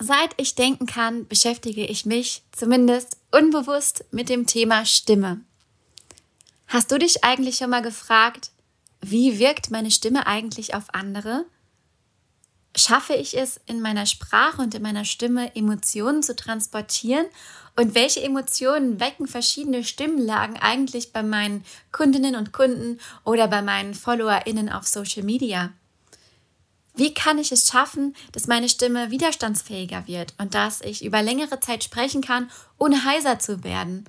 Seit ich denken kann, beschäftige ich mich zumindest unbewusst mit dem Thema Stimme. Hast du dich eigentlich schon mal gefragt, wie wirkt meine Stimme eigentlich auf andere? Schaffe ich es in meiner Sprache und in meiner Stimme Emotionen zu transportieren? Und welche Emotionen wecken verschiedene Stimmlagen eigentlich bei meinen Kundinnen und Kunden oder bei meinen FollowerInnen auf Social Media? Wie kann ich es schaffen, dass meine Stimme widerstandsfähiger wird und dass ich über längere Zeit sprechen kann, ohne heiser zu werden?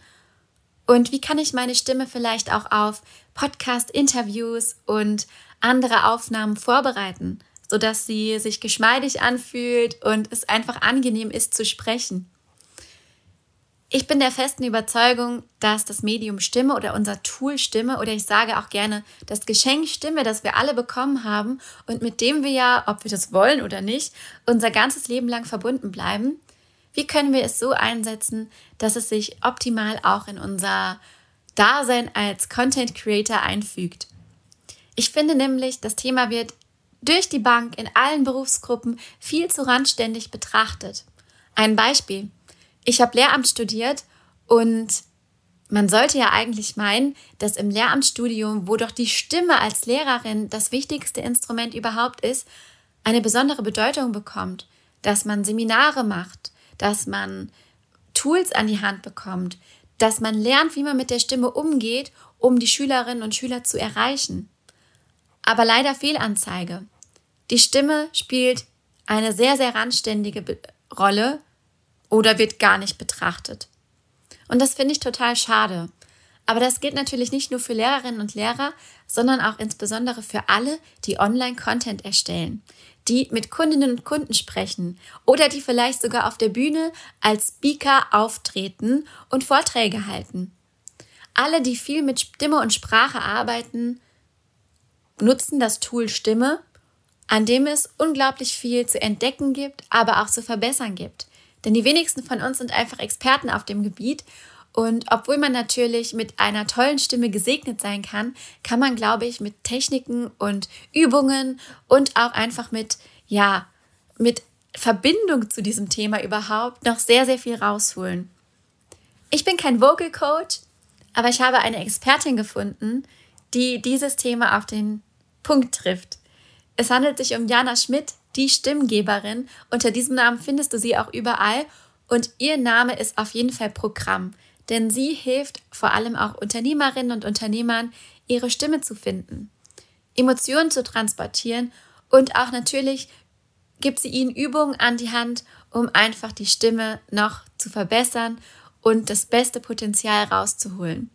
Und wie kann ich meine Stimme vielleicht auch auf Podcast-Interviews und andere Aufnahmen vorbereiten, sodass sie sich geschmeidig anfühlt und es einfach angenehm ist zu sprechen? Ich bin der festen Überzeugung, dass das Medium Stimme oder unser Tool Stimme oder ich sage auch gerne das Geschenk Stimme, das wir alle bekommen haben und mit dem wir ja, ob wir das wollen oder nicht, unser ganzes Leben lang verbunden bleiben, wie können wir es so einsetzen, dass es sich optimal auch in unser Dasein als Content Creator einfügt? Ich finde nämlich, das Thema wird durch die Bank in allen Berufsgruppen viel zu randständig betrachtet. Ein Beispiel. Ich habe Lehramt studiert und man sollte ja eigentlich meinen, dass im Lehramtsstudium, wo doch die Stimme als Lehrerin das wichtigste Instrument überhaupt ist, eine besondere Bedeutung bekommt, dass man Seminare macht, dass man Tools an die Hand bekommt, dass man lernt, wie man mit der Stimme umgeht, um die Schülerinnen und Schüler zu erreichen. Aber leider Fehlanzeige. Die Stimme spielt eine sehr, sehr randständige Rolle oder wird gar nicht betrachtet. Und das finde ich total schade. Aber das gilt natürlich nicht nur für Lehrerinnen und Lehrer, sondern auch insbesondere für alle, die Online-Content erstellen, die mit Kundinnen und Kunden sprechen oder die vielleicht sogar auf der Bühne als Speaker auftreten und Vorträge halten. Alle, die viel mit Stimme und Sprache arbeiten, nutzen das Tool Stimme, an dem es unglaublich viel zu entdecken gibt, aber auch zu verbessern gibt. Denn die wenigsten von uns sind einfach Experten auf dem Gebiet. Und obwohl man natürlich mit einer tollen Stimme gesegnet sein kann, kann man, glaube ich, mit Techniken und Übungen und auch einfach mit, ja, mit Verbindung zu diesem Thema überhaupt noch sehr, sehr viel rausholen. Ich bin kein Vocal Coach, aber ich habe eine Expertin gefunden, die dieses Thema auf den Punkt trifft. Es handelt sich um Jana Schmidt, die Stimmgeberin. Unter diesem Namen findest du sie auch überall und ihr Name ist auf jeden Fall Programm, denn sie hilft vor allem auch Unternehmerinnen und Unternehmern, ihre Stimme zu finden, Emotionen zu transportieren und auch natürlich gibt sie ihnen Übungen an die Hand, um einfach die Stimme noch zu verbessern und das beste Potenzial rauszuholen.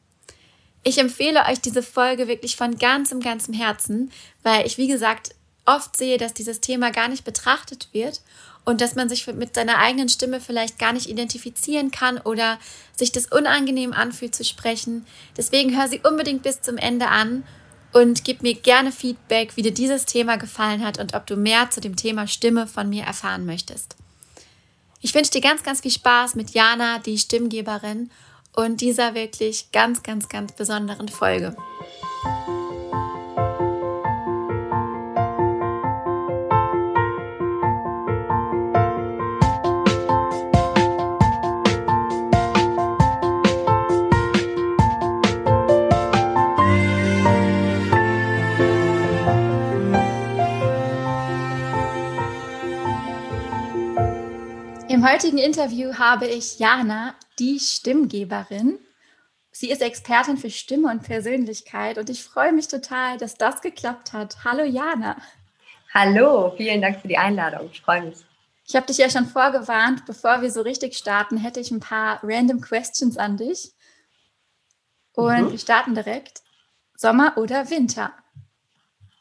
Ich empfehle euch diese Folge wirklich von ganzem, ganzem Herzen, weil ich, wie gesagt, oft sehe, dass dieses Thema gar nicht betrachtet wird und dass man sich mit seiner eigenen Stimme vielleicht gar nicht identifizieren kann oder sich das unangenehm anfühlt zu sprechen. Deswegen hör sie unbedingt bis zum Ende an und gib mir gerne Feedback, wie dir dieses Thema gefallen hat und ob du mehr zu dem Thema Stimme von mir erfahren möchtest. Ich wünsche dir ganz, ganz viel Spaß mit Jana, die Stimmgeberin, und dieser wirklich ganz, ganz, ganz besonderen Folge. Heutigen Interview habe ich Jana, die Stimmgeberin. Sie ist Expertin für Stimme und Persönlichkeit und ich freue mich total, dass das geklappt hat. Hallo Jana. Hallo, vielen Dank für die Einladung. Ich freue mich. Ich habe dich ja schon vorgewarnt, bevor wir so richtig starten, hätte ich ein paar random Questions an dich. Und mhm. wir starten direkt. Sommer oder Winter?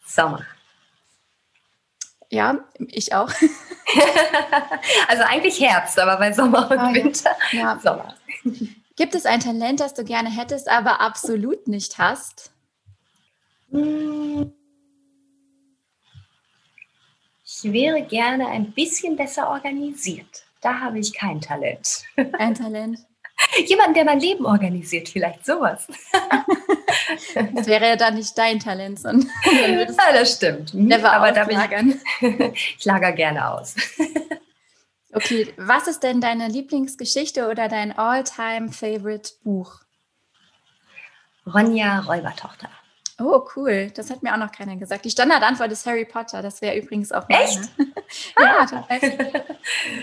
Sommer. Ja, ich auch. also eigentlich Herbst, aber bei Sommer und oh, Winter ja. Sommer. Gibt es ein Talent, das du gerne hättest, aber absolut nicht hast? Ich wäre gerne ein bisschen besser organisiert. Da habe ich kein Talent. Ein Talent. Jemand, der mein Leben organisiert, vielleicht sowas. Das wäre ja dann nicht dein Talent, sondern ja, das stimmt. Never Aber da ich, ich lager gerne aus. Okay, was ist denn deine Lieblingsgeschichte oder dein All-Time-Favorite-Buch? Ronja Räubertochter. Oh, cool. Das hat mir auch noch keiner gesagt. Die Standardantwort ist Harry Potter. Das wäre übrigens auch meine. Echt? ja,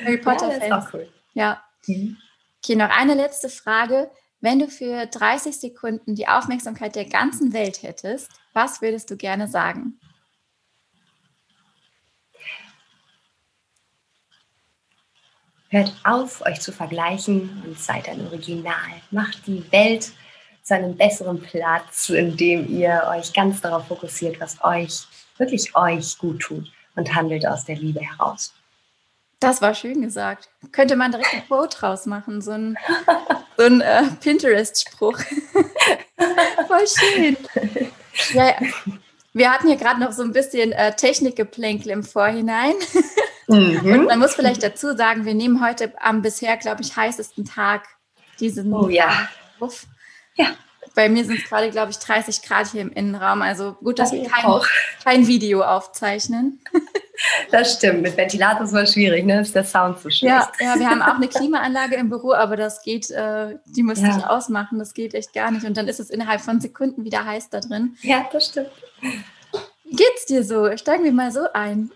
Harry Potter. Ja, das ist auch cool. Ja. Mhm. Okay, noch eine letzte Frage. Wenn du für 30 Sekunden die Aufmerksamkeit der ganzen Welt hättest, was würdest du gerne sagen? Hört auf, euch zu vergleichen und seid ein Original. Macht die Welt zu einem besseren Platz, in dem ihr euch ganz darauf fokussiert, was euch, wirklich euch gut tut und handelt aus der Liebe heraus. Das war schön gesagt. Könnte man direkt ein Quote draus machen, so ein, so ein äh, Pinterest-Spruch. Voll schön. Ja, wir hatten hier gerade noch so ein bisschen äh, Technikgeplänkel im Vorhinein. Mhm. Und man muss vielleicht dazu sagen, wir nehmen heute am bisher, glaube ich, heißesten Tag diesen oh, ja. Ruf. Ja. Bei mir sind es gerade, glaube ich, 30 Grad hier im Innenraum. Also gut, dass wir kein, kein, Video aufzeichnen. Das stimmt. Mit Ventilator ist es schwierig, ne? Ist der Sound so schlecht. Ja, ja, wir haben auch eine Klimaanlage im Büro, aber das geht, äh, die musste ja. ich ausmachen. Das geht echt gar nicht. Und dann ist es innerhalb von Sekunden wieder heiß da drin. Ja, das stimmt. Wie geht's dir so? Steigen wir mal so ein.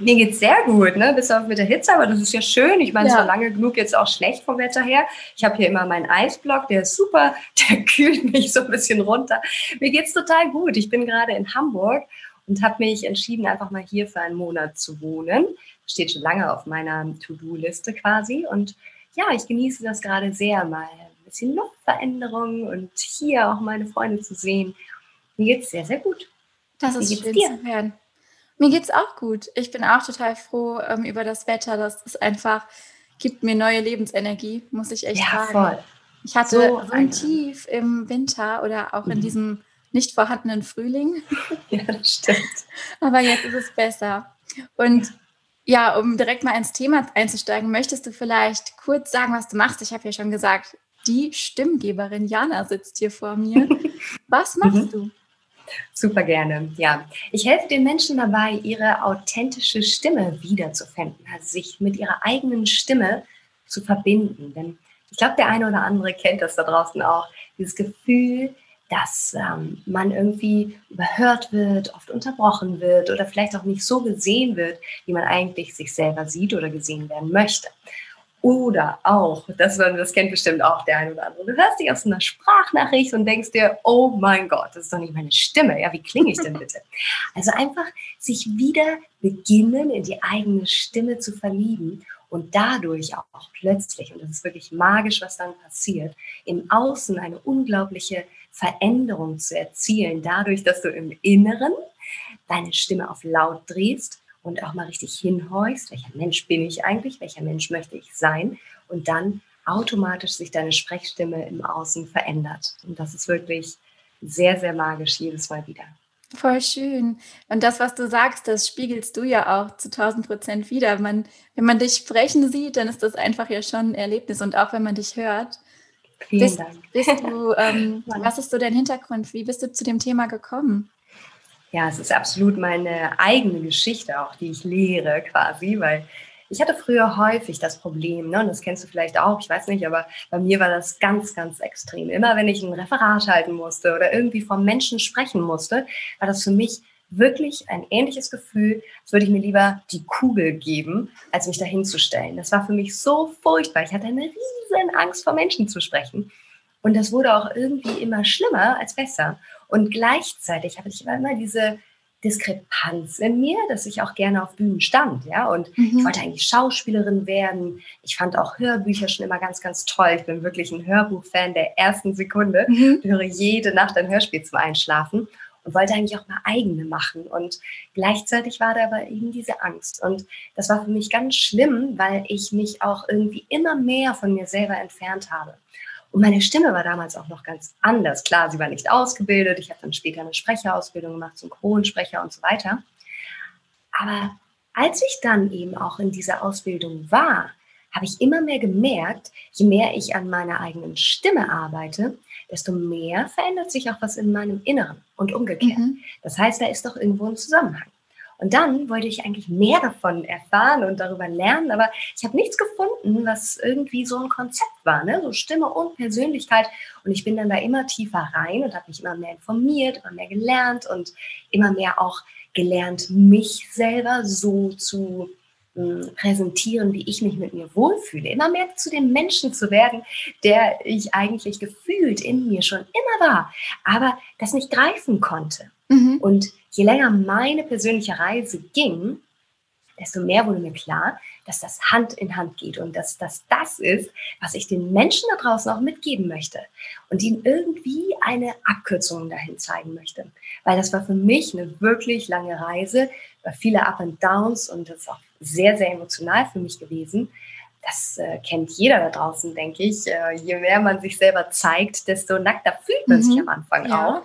Mir geht es sehr gut, ne? bis auf mit der Hitze, aber das ist ja schön. Ich meine, ja. es war lange genug jetzt auch schlecht vom Wetter her. Ich habe hier immer meinen Eisblock, der ist super, der kühlt mich so ein bisschen runter. Mir geht es total gut. Ich bin gerade in Hamburg und habe mich entschieden, einfach mal hier für einen Monat zu wohnen. Steht schon lange auf meiner To-Do-Liste quasi. Und ja, ich genieße das gerade sehr, mal ein bisschen Luftveränderung und hier auch meine Freunde zu sehen. Mir geht es sehr, sehr gut. Das ist schön dir? zu hören. Mir geht es auch gut. Ich bin auch total froh ähm, über das Wetter. Das ist einfach, gibt mir neue Lebensenergie, muss ich echt ja, sagen. Voll. Ich hatte so, so ein Tief im Winter oder auch mhm. in diesem nicht vorhandenen Frühling. Ja, das stimmt. Aber jetzt ist es besser. Und ja. um direkt mal ins Thema einzusteigen, möchtest du vielleicht kurz sagen, was du machst? Ich habe ja schon gesagt, die Stimmgeberin Jana sitzt hier vor mir. Was machst mhm. du? Super gerne, ja. Ich helfe den Menschen dabei, ihre authentische Stimme wiederzufinden, also sich mit ihrer eigenen Stimme zu verbinden. Denn ich glaube, der eine oder andere kennt das da draußen auch, dieses Gefühl, dass ähm, man irgendwie überhört wird, oft unterbrochen wird oder vielleicht auch nicht so gesehen wird, wie man eigentlich sich selber sieht oder gesehen werden möchte. Oder auch, das, das kennt bestimmt auch der eine oder andere, du hörst dich aus einer Sprachnachricht und denkst dir, oh mein Gott, das ist doch nicht meine Stimme. Ja, wie klinge ich denn bitte? Also einfach sich wieder beginnen, in die eigene Stimme zu verlieben und dadurch auch plötzlich, und das ist wirklich magisch, was dann passiert, im Außen eine unglaubliche Veränderung zu erzielen, dadurch, dass du im Inneren deine Stimme auf laut drehst und auch mal richtig hinhorchst, welcher Mensch bin ich eigentlich, welcher Mensch möchte ich sein und dann automatisch sich deine Sprechstimme im Außen verändert. Und das ist wirklich sehr, sehr magisch jedes Mal wieder. Voll schön. Und das, was du sagst, das spiegelst du ja auch zu 1000 Prozent wieder. Man, wenn man dich sprechen sieht, dann ist das einfach ja schon ein Erlebnis. Und auch wenn man dich hört. Vielen bist, Dank. Bist du, ähm, was ist so dein Hintergrund? Wie bist du zu dem Thema gekommen? ja, es ist absolut meine eigene Geschichte auch, die ich lehre quasi, weil ich hatte früher häufig das Problem, ne, und das kennst du vielleicht auch, ich weiß nicht, aber bei mir war das ganz, ganz extrem. Immer wenn ich ein Referat halten musste oder irgendwie vom Menschen sprechen musste, war das für mich wirklich ein ähnliches Gefühl, als würde ich mir lieber die Kugel geben, als mich dahinzustellen. Das war für mich so furchtbar. Ich hatte eine riesen Angst, vor Menschen zu sprechen. Und das wurde auch irgendwie immer schlimmer als besser. Und gleichzeitig habe ich immer diese Diskrepanz in mir, dass ich auch gerne auf Bühnen stand, ja. Und mhm. ich wollte eigentlich Schauspielerin werden. Ich fand auch Hörbücher schon immer ganz, ganz toll. Ich bin wirklich ein Hörbuchfan der ersten Sekunde. Mhm. Ich höre jede Nacht ein Hörspiel zum Einschlafen und wollte eigentlich auch mal eigene machen. Und gleichzeitig war da aber eben diese Angst. Und das war für mich ganz schlimm, weil ich mich auch irgendwie immer mehr von mir selber entfernt habe. Und meine Stimme war damals auch noch ganz anders. Klar, sie war nicht ausgebildet. Ich habe dann später eine Sprecherausbildung gemacht, Synchronsprecher und so weiter. Aber als ich dann eben auch in dieser Ausbildung war, habe ich immer mehr gemerkt, je mehr ich an meiner eigenen Stimme arbeite, desto mehr verändert sich auch was in meinem Inneren und umgekehrt. Mhm. Das heißt, da ist doch irgendwo ein Zusammenhang. Und dann wollte ich eigentlich mehr davon erfahren und darüber lernen, aber ich habe nichts gefunden, was irgendwie so ein Konzept war, ne? so Stimme und Persönlichkeit. Und ich bin dann da immer tiefer rein und habe mich immer mehr informiert, immer mehr gelernt und immer mehr auch gelernt, mich selber so zu präsentieren, wie ich mich mit mir wohlfühle, immer mehr zu dem Menschen zu werden, der ich eigentlich gefühlt in mir schon immer war, aber das nicht greifen konnte. Mhm. Und je länger meine persönliche Reise ging, desto mehr wurde mir klar, dass das Hand in Hand geht und dass das das ist, was ich den Menschen da draußen auch mitgeben möchte und ihnen irgendwie eine Abkürzung dahin zeigen möchte. Weil das war für mich eine wirklich lange Reise, viele Up and Downs und das ist auch sehr, sehr emotional für mich gewesen. Das äh, kennt jeder da draußen, denke ich. Äh, je mehr man sich selber zeigt, desto nackter fühlt man mhm. sich am Anfang ja. auch.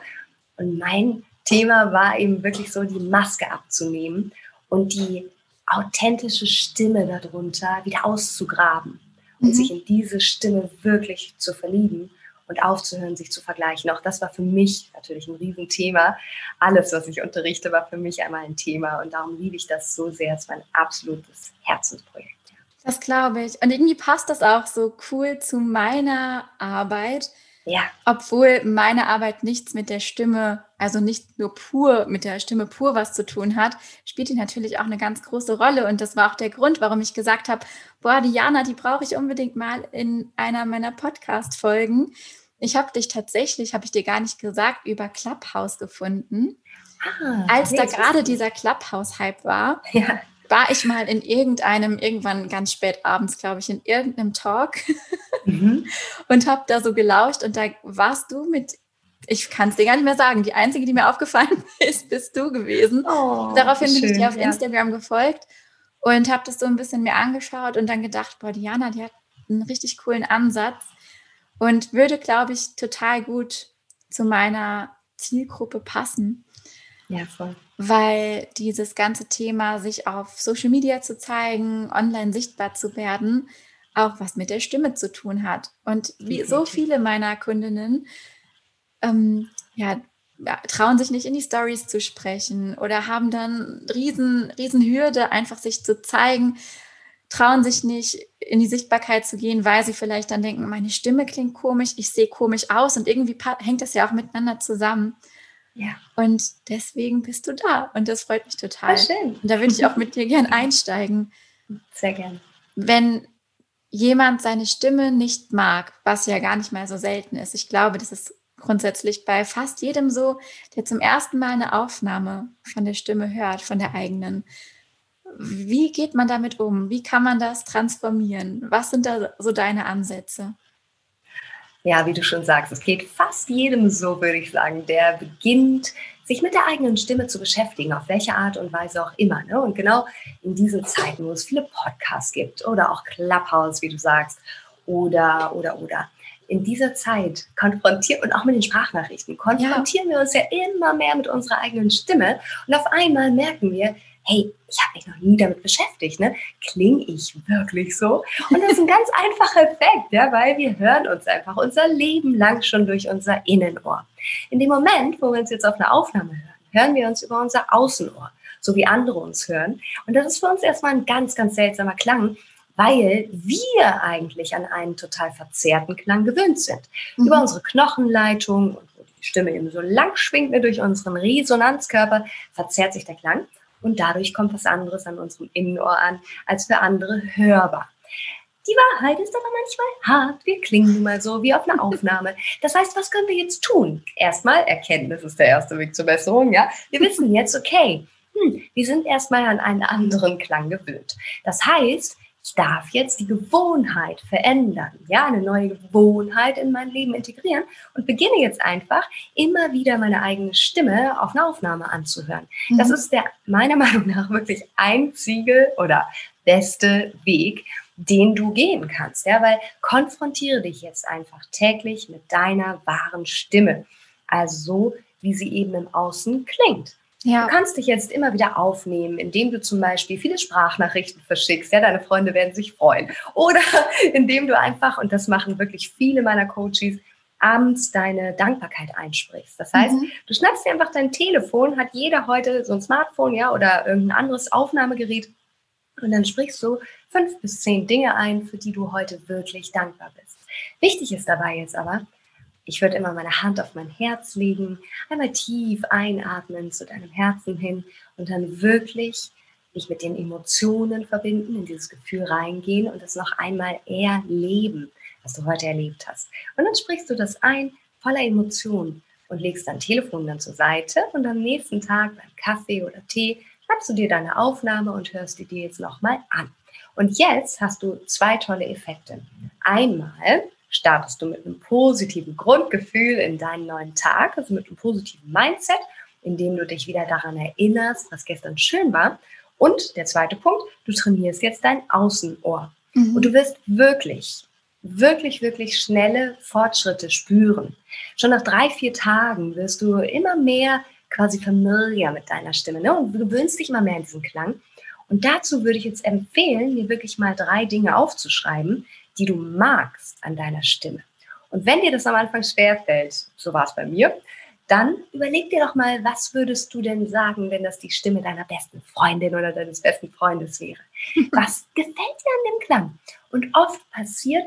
Und mein Thema war eben wirklich so, die Maske abzunehmen und die authentische Stimme darunter wieder auszugraben und mhm. sich in diese Stimme wirklich zu verlieben und aufzuhören, sich zu vergleichen. Auch das war für mich natürlich ein Riesenthema. Alles, was ich unterrichte, war für mich einmal ein Thema und darum liebe ich das so sehr. Es war ein absolutes Herzensprojekt. Das glaube ich. Und irgendwie passt das auch so cool zu meiner Arbeit, ja. Obwohl meine Arbeit nichts mit der Stimme, also nicht nur pur mit der Stimme pur was zu tun hat, spielt die natürlich auch eine ganz große Rolle. Und das war auch der Grund, warum ich gesagt habe, boah, Diana, die brauche ich unbedingt mal in einer meiner Podcast-Folgen. Ich habe dich tatsächlich, habe ich dir gar nicht gesagt, über Clubhouse gefunden. Ah, Als da gerade dieser Clubhouse-Hype war, ja war ich mal in irgendeinem, irgendwann ganz spät abends, glaube ich, in irgendeinem Talk mhm. und habe da so gelauscht und da warst du mit, ich kann es dir gar nicht mehr sagen, die einzige, die mir aufgefallen ist, bist du gewesen. Oh, Daraufhin schön, bin ich dir auf ja. Instagram gefolgt und habe das so ein bisschen mir angeschaut und dann gedacht, boah, Diana, die hat einen richtig coolen Ansatz und würde, glaube ich, total gut zu meiner Zielgruppe passen. Ja, voll weil dieses ganze Thema, sich auf Social Media zu zeigen, online sichtbar zu werden, auch was mit der Stimme zu tun hat. Und wie so viele meiner Kundinnen, ähm, ja, trauen sich nicht in die Stories zu sprechen oder haben dann riesen, riesen Hürde, einfach sich zu zeigen, trauen sich nicht in die Sichtbarkeit zu gehen, weil sie vielleicht dann denken, meine Stimme klingt komisch, ich sehe komisch aus und irgendwie hängt das ja auch miteinander zusammen. Ja. Und deswegen bist du da. Und das freut mich total. Voll schön. Und da würde ich auch mit dir gern einsteigen. Sehr gern. Wenn jemand seine Stimme nicht mag, was ja gar nicht mal so selten ist, ich glaube, das ist grundsätzlich bei fast jedem so, der zum ersten Mal eine Aufnahme von der Stimme hört, von der eigenen. Wie geht man damit um? Wie kann man das transformieren? Was sind da so deine Ansätze? Ja, wie du schon sagst, es geht fast jedem so, würde ich sagen, der beginnt, sich mit der eigenen Stimme zu beschäftigen, auf welche Art und Weise auch immer. Ne? Und genau in diesen Zeiten, wo es viele Podcasts gibt oder auch Clubhouse, wie du sagst, oder, oder, oder. In dieser Zeit konfrontiert und auch mit den Sprachnachrichten konfrontieren ja. wir uns ja immer mehr mit unserer eigenen Stimme und auf einmal merken wir, hey, ich habe mich noch nie damit beschäftigt, ne? Klinge ich wirklich so? Und das ist ein ganz einfacher Effekt, ja, weil wir hören uns einfach unser Leben lang schon durch unser Innenohr. In dem Moment, wo wir uns jetzt auf eine Aufnahme hören, hören wir uns über unser Außenohr, so wie andere uns hören. Und das ist für uns erstmal ein ganz, ganz seltsamer Klang, weil wir eigentlich an einen total verzerrten Klang gewöhnt sind. Mhm. Über unsere Knochenleitung und wo die Stimme eben so lang schwingt ne, durch unseren Resonanzkörper, verzerrt sich der Klang und dadurch kommt was anderes an unserem Innenohr an, als für andere hörbar. Die Wahrheit ist aber manchmal hart. Wir klingen nun mal so wie auf einer Aufnahme. Das heißt, was können wir jetzt tun? Erstmal, Erkenntnis ist der erste Weg zur Besserung, ja. Wir wissen jetzt, okay, hm, wir sind erstmal an einen anderen Klang gewöhnt. Das heißt, ich darf jetzt die Gewohnheit verändern, ja, eine neue Gewohnheit in mein Leben integrieren und beginne jetzt einfach immer wieder meine eigene Stimme auf eine Aufnahme anzuhören. Mhm. Das ist der meiner Meinung nach wirklich einzige oder beste Weg, den du gehen kannst, ja, weil konfrontiere dich jetzt einfach täglich mit deiner wahren Stimme, also so, wie sie eben im Außen klingt. Ja. Du kannst dich jetzt immer wieder aufnehmen, indem du zum Beispiel viele Sprachnachrichten verschickst. Ja, deine Freunde werden sich freuen. Oder indem du einfach, und das machen wirklich viele meiner Coaches, abends deine Dankbarkeit einsprichst. Das heißt, mhm. du schnappst dir einfach dein Telefon, hat jeder heute so ein Smartphone, ja, oder irgendein anderes Aufnahmegerät und dann sprichst du fünf bis zehn Dinge ein, für die du heute wirklich dankbar bist. Wichtig ist dabei jetzt aber, ich würde immer meine Hand auf mein Herz legen, einmal tief einatmen zu deinem Herzen hin und dann wirklich mich mit den Emotionen verbinden, in dieses Gefühl reingehen und das noch einmal erleben, was du heute erlebt hast. Und dann sprichst du das ein, voller Emotionen und legst dein Telefon dann zur Seite und am nächsten Tag beim Kaffee oder Tee schnappst du dir deine Aufnahme und hörst die dir jetzt nochmal an. Und jetzt hast du zwei tolle Effekte. Einmal startest du mit einem positiven Grundgefühl in deinen neuen Tag, also mit einem positiven Mindset, indem du dich wieder daran erinnerst, was gestern schön war. Und der zweite Punkt, du trainierst jetzt dein Außenohr. Mhm. Und du wirst wirklich, wirklich, wirklich schnelle Fortschritte spüren. Schon nach drei, vier Tagen wirst du immer mehr quasi familiar mit deiner Stimme ne? und du gewöhnst dich immer mehr an diesen Klang. Und dazu würde ich jetzt empfehlen, mir wirklich mal drei Dinge aufzuschreiben, die du magst an deiner Stimme. Und wenn dir das am Anfang schwerfällt, so war es bei mir, dann überleg dir doch mal, was würdest du denn sagen, wenn das die Stimme deiner besten Freundin oder deines besten Freundes wäre? Was gefällt dir an dem Klang? Und oft passiert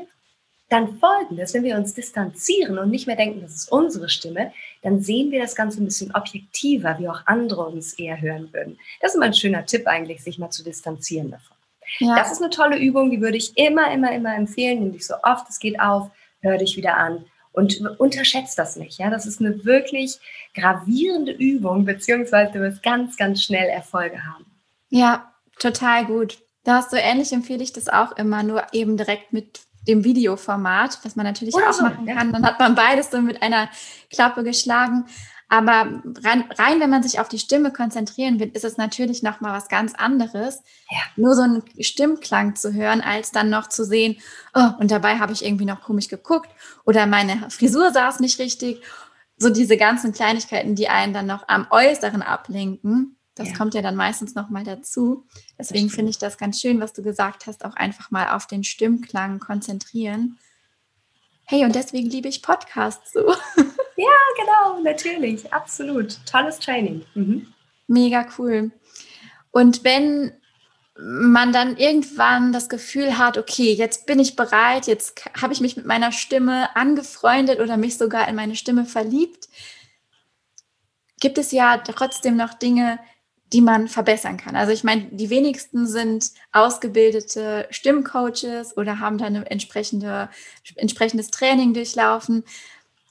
dann folgendes, wenn wir uns distanzieren und nicht mehr denken, das ist unsere Stimme, dann sehen wir das Ganze ein bisschen objektiver, wie auch andere uns eher hören würden. Das ist immer ein schöner Tipp eigentlich, sich mal zu distanzieren davon. Ja. Das ist eine tolle Übung, die würde ich immer, immer, immer empfehlen. Nimm dich so oft es geht auf, hör dich wieder an und unterschätzt das nicht. Ja, das ist eine wirklich gravierende Übung, beziehungsweise du wirst ganz, ganz schnell Erfolge haben. Ja, total gut. Da hast du ähnlich empfehle ich das auch immer, nur eben direkt mit dem Videoformat, was man natürlich Oder auch so, machen kann. Ja. Dann hat man beides so mit einer Klappe geschlagen. Aber rein, rein, wenn man sich auf die Stimme konzentrieren will, ist es natürlich noch mal was ganz anderes, ja. nur so einen Stimmklang zu hören, als dann noch zu sehen, oh, und dabei habe ich irgendwie noch komisch geguckt oder meine Frisur saß nicht richtig. So diese ganzen Kleinigkeiten, die einen dann noch am Äußeren ablenken. Das ja. kommt ja dann meistens noch mal dazu. Deswegen finde ich das ganz schön, was du gesagt hast, auch einfach mal auf den Stimmklang konzentrieren. Hey, und deswegen liebe ich Podcasts so. Ja, genau, natürlich, absolut. Tolles Training. Mhm. Mega cool. Und wenn man dann irgendwann das Gefühl hat, okay, jetzt bin ich bereit, jetzt habe ich mich mit meiner Stimme angefreundet oder mich sogar in meine Stimme verliebt, gibt es ja trotzdem noch Dinge, die man verbessern kann. Also ich meine, die wenigsten sind ausgebildete Stimmcoaches oder haben dann ein entsprechende, entsprechendes Training durchlaufen.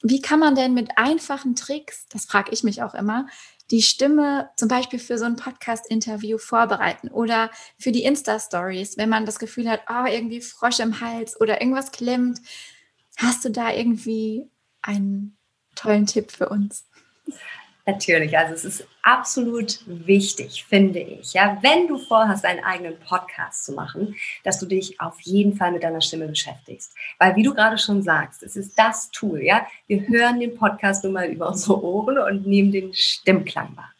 Wie kann man denn mit einfachen Tricks, das frage ich mich auch immer, die Stimme zum Beispiel für so ein Podcast-Interview vorbereiten oder für die Insta-Stories, wenn man das Gefühl hat, oh, irgendwie Frosch im Hals oder irgendwas klemmt. Hast du da irgendwie einen tollen Tipp für uns? Natürlich, also es ist absolut wichtig, finde ich, ja, wenn du vorhast, einen eigenen Podcast zu machen, dass du dich auf jeden Fall mit deiner Stimme beschäftigst. Weil, wie du gerade schon sagst, es ist das Tool, ja. Wir hören den Podcast nun mal über unsere Ohren und nehmen den Stimmklang wahr.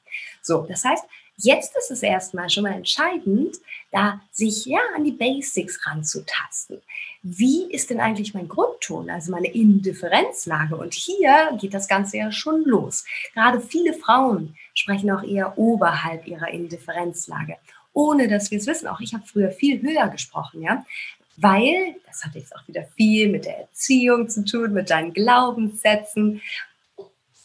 So, das heißt, Jetzt ist es erstmal schon mal entscheidend, da sich ja an die Basics ranzutasten. Wie ist denn eigentlich mein Grundton, also meine Indifferenzlage? Und hier geht das Ganze ja schon los. Gerade viele Frauen sprechen auch eher oberhalb ihrer Indifferenzlage, ohne dass wir es wissen. Auch ich habe früher viel höher gesprochen, ja weil, das hat jetzt auch wieder viel mit der Erziehung zu tun, mit deinen Glaubenssätzen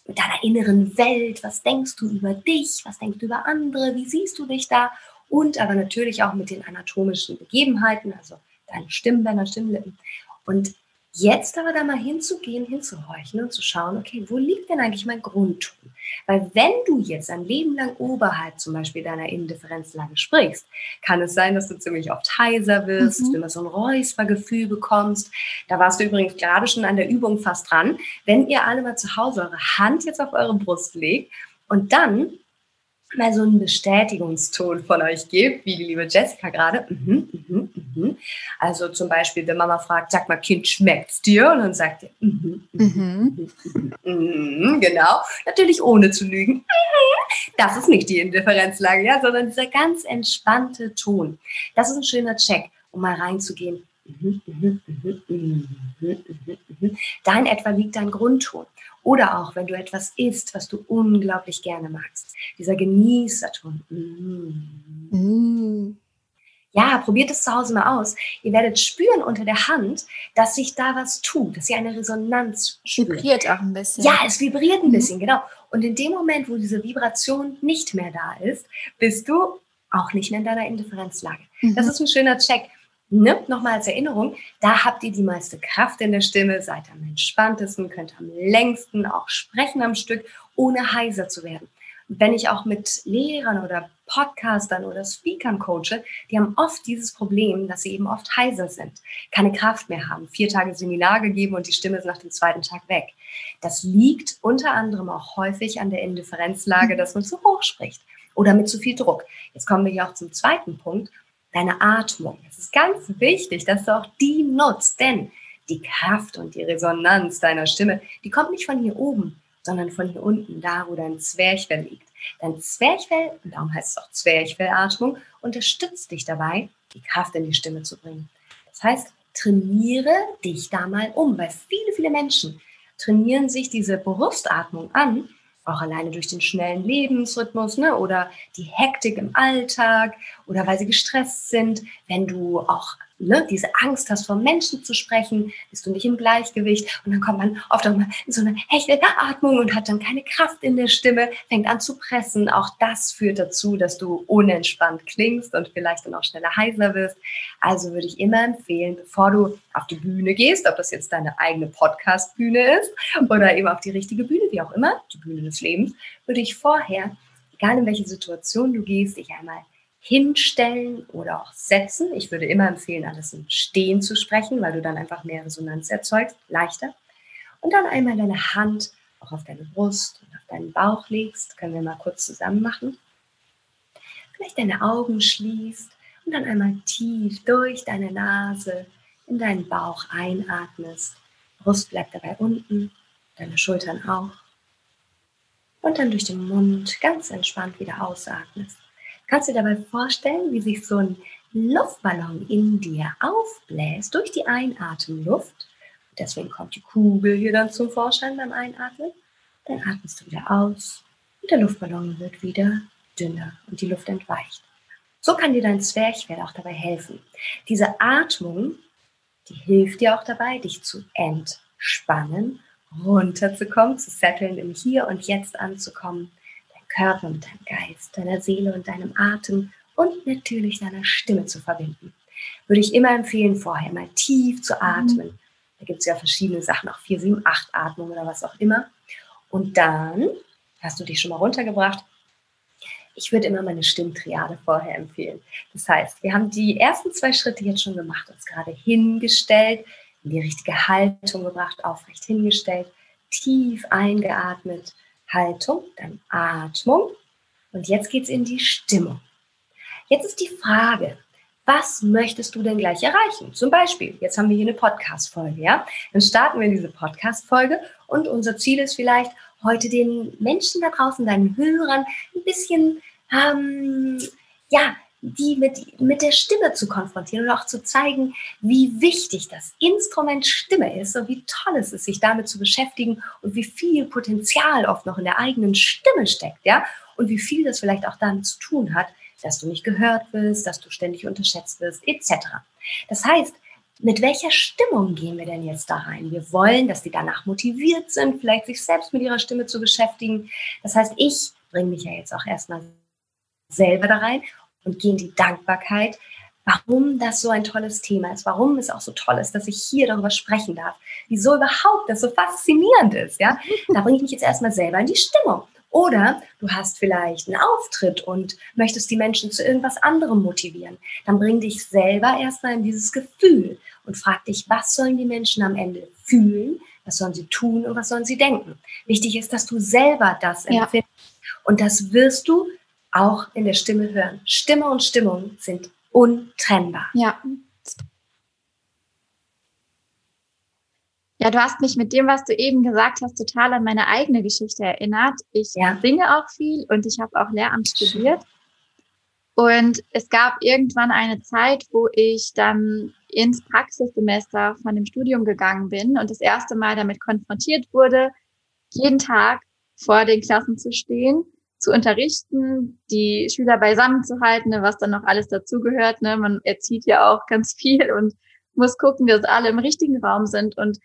mit deiner inneren Welt, was denkst du über dich, was denkst du über andere, wie siehst du dich da? Und aber natürlich auch mit den anatomischen Begebenheiten, also deine Stimmbänder, Stimmlippen. Und Jetzt aber da mal hinzugehen, hinzuhorchen und zu schauen, okay, wo liegt denn eigentlich mein Grundton? Weil wenn du jetzt ein Leben lang oberhalb zum Beispiel deiner Indifferenzlage sprichst, kann es sein, dass du ziemlich oft heiser wirst, mhm. dass du immer so ein Räuspergefühl bekommst. Da warst du übrigens gerade schon an der Übung fast dran. Wenn ihr alle mal zu Hause eure Hand jetzt auf eure Brust legt und dann mal so einen Bestätigungston von euch gebt, wie die liebe Jessica gerade. Mhm, mhm, mhm. Also zum Beispiel, wenn Mama fragt, sag mal, Kind, schmeckt's dir? Und dann sagt ihr, mhm, mhm, mhm, genau. Natürlich ohne zu lügen. Das ist nicht die Indifferenzlage, ja, sondern dieser ganz entspannte Ton. Das ist ein schöner Check, um mal reinzugehen. Da in etwa liegt dein Grundton. Oder auch, wenn du etwas isst, was du unglaublich gerne magst. Dieser Genießerton. Mm. Ja, probiert es zu Hause mal aus. Ihr werdet spüren unter der Hand, dass sich da was tut, dass ihr eine Resonanz spürt. Vibriert auch ein bisschen. Ja, es vibriert ein bisschen, genau. Und in dem Moment, wo diese Vibration nicht mehr da ist, bist du auch nicht mehr in deiner Indifferenzlage. Mhm. Das ist ein schöner Check. Ne? Nochmal als Erinnerung, da habt ihr die meiste Kraft in der Stimme, seid am entspanntesten, könnt am längsten auch sprechen am Stück, ohne heiser zu werden. wenn ich auch mit Lehrern oder Podcastern oder Speakern coache, die haben oft dieses Problem, dass sie eben oft heiser sind, keine Kraft mehr haben, vier Tage Seminar gegeben und die Stimme ist nach dem zweiten Tag weg. Das liegt unter anderem auch häufig an der Indifferenzlage, dass man zu hoch spricht oder mit zu viel Druck. Jetzt kommen wir hier auch zum zweiten Punkt, deine Atmung. Es ist ganz wichtig, dass du auch die nutzt, denn die Kraft und die Resonanz deiner Stimme, die kommt nicht von hier oben, sondern von hier unten, da wo dein Zwerchfell liegt. Dein Zwerchfell, und darum heißt es auch Zwerchfellatmung, unterstützt dich dabei, die Kraft in die Stimme zu bringen. Das heißt, trainiere dich da mal um, weil viele, viele Menschen trainieren sich diese Brustatmung an, auch alleine durch den schnellen Lebensrhythmus ne, oder die Hektik im Alltag oder weil sie gestresst sind, wenn du auch ne, diese Angst hast, vor Menschen zu sprechen, bist du nicht im Gleichgewicht und dann kommt man oft auch mal in so eine echte Atmung und hat dann keine Kraft in der Stimme, fängt an zu pressen. Auch das führt dazu, dass du unentspannt klingst und vielleicht dann auch schneller heiser wirst. Also würde ich immer empfehlen, bevor du auf die Bühne gehst, ob das jetzt deine eigene Podcast-Bühne ist oder eben auf die richtige Bühne, wie auch immer, die Bühne des Lebens, würde ich vorher, egal in welche Situation du gehst, dich einmal hinstellen oder auch setzen. Ich würde immer empfehlen, alles im Stehen zu sprechen, weil du dann einfach mehr Resonanz erzeugst, leichter. Und dann einmal deine Hand auch auf deine Brust und auf deinen Bauch legst. Können wir mal kurz zusammen machen. Vielleicht deine Augen schließt und dann einmal tief durch deine Nase in deinen Bauch einatmest. Brust bleibt dabei unten, deine Schultern auch. Und dann durch den Mund ganz entspannt wieder ausatmest. Kannst du dir dabei vorstellen, wie sich so ein Luftballon in dir aufbläst durch die Einatemluft? Deswegen kommt die Kugel hier dann zum Vorschein beim Einatmen. Dann atmest du wieder aus und der Luftballon wird wieder dünner und die Luft entweicht. So kann dir dein Zwerchfell auch dabei helfen. Diese Atmung, die hilft dir auch dabei, dich zu entspannen, runterzukommen, zu setteln, im Hier und Jetzt anzukommen Körper mit deinem Geist, deiner Seele und deinem Atem und natürlich deiner Stimme zu verbinden. Würde ich immer empfehlen, vorher mal tief zu atmen. Da gibt es ja verschiedene Sachen, auch 4, 7, 8 Atmungen oder was auch immer. Und dann hast du dich schon mal runtergebracht. Ich würde immer meine Stimmtriade vorher empfehlen. Das heißt, wir haben die ersten zwei Schritte jetzt schon gemacht, uns gerade hingestellt, in die richtige Haltung gebracht, aufrecht hingestellt, tief eingeatmet Haltung, dann Atmung und jetzt geht es in die Stimmung. Jetzt ist die Frage, was möchtest du denn gleich erreichen? Zum Beispiel, jetzt haben wir hier eine Podcast-Folge, ja? Dann starten wir diese Podcast-Folge und unser Ziel ist vielleicht, heute den Menschen da draußen, deinen Hörern, ein bisschen, ähm, ja, die mit, mit der Stimme zu konfrontieren und auch zu zeigen, wie wichtig das Instrument Stimme ist und wie toll es ist, sich damit zu beschäftigen und wie viel Potenzial oft noch in der eigenen Stimme steckt, ja, und wie viel das vielleicht auch damit zu tun hat, dass du nicht gehört wirst, dass du ständig unterschätzt wirst, etc. Das heißt, mit welcher Stimmung gehen wir denn jetzt da rein? Wir wollen, dass die danach motiviert sind, vielleicht sich selbst mit ihrer Stimme zu beschäftigen. Das heißt, ich bringe mich ja jetzt auch erstmal selber da rein und gehe in die Dankbarkeit, warum das so ein tolles Thema ist, warum es auch so toll ist, dass ich hier darüber sprechen darf, wieso überhaupt das so faszinierend ist, ja. Da bringe ich mich jetzt erstmal selber in die Stimmung. Oder du hast vielleicht einen Auftritt und möchtest die Menschen zu irgendwas anderem motivieren. Dann bring dich selber erstmal in dieses Gefühl und frag dich, was sollen die Menschen am Ende fühlen, was sollen sie tun und was sollen sie denken. Wichtig ist, dass du selber das empfindest. Ja. Und das wirst du auch in der Stimme hören. Stimme und Stimmung sind untrennbar. Ja. Ja, du hast mich mit dem, was du eben gesagt hast, total an meine eigene Geschichte erinnert. Ich ja. singe auch viel und ich habe auch Lehramt studiert. Und es gab irgendwann eine Zeit, wo ich dann ins Praxissemester von dem Studium gegangen bin und das erste Mal damit konfrontiert wurde, jeden Tag vor den Klassen zu stehen, zu unterrichten, die Schüler beisammen zu halten, ne, was dann noch alles dazugehört. Ne? Man erzieht ja auch ganz viel und muss gucken, dass alle im richtigen Raum sind und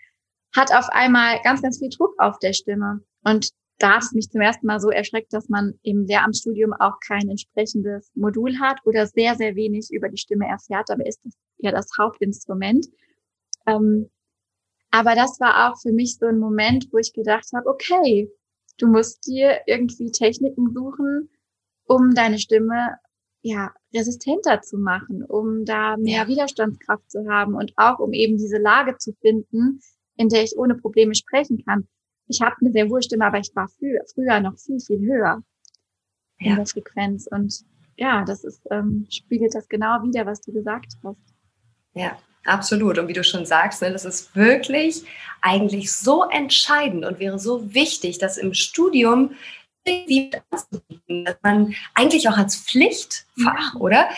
hat auf einmal ganz, ganz viel Druck auf der Stimme. Und da hat es mich zum ersten Mal so erschreckt, dass man im Lehramtsstudium auch kein entsprechendes Modul hat oder sehr, sehr wenig über die Stimme erfährt. Aber ist das ja das Hauptinstrument. Ähm, aber das war auch für mich so ein Moment, wo ich gedacht habe, okay, du musst dir irgendwie Techniken suchen, um deine Stimme ja resistenter zu machen, um da mehr ja. Widerstandskraft zu haben und auch um eben diese Lage zu finden, in der ich ohne Probleme sprechen kann. Ich habe eine sehr hohe Stimme, aber ich war früher, früher noch viel, viel höher ja. in der Frequenz. Und ja, das ist, ähm, spiegelt das genau wieder, was du gesagt hast. Ja, absolut. Und wie du schon sagst, ne, das ist wirklich eigentlich so entscheidend und wäre so wichtig, dass im Studium dass man eigentlich auch als Pflichtfach, ja. oder?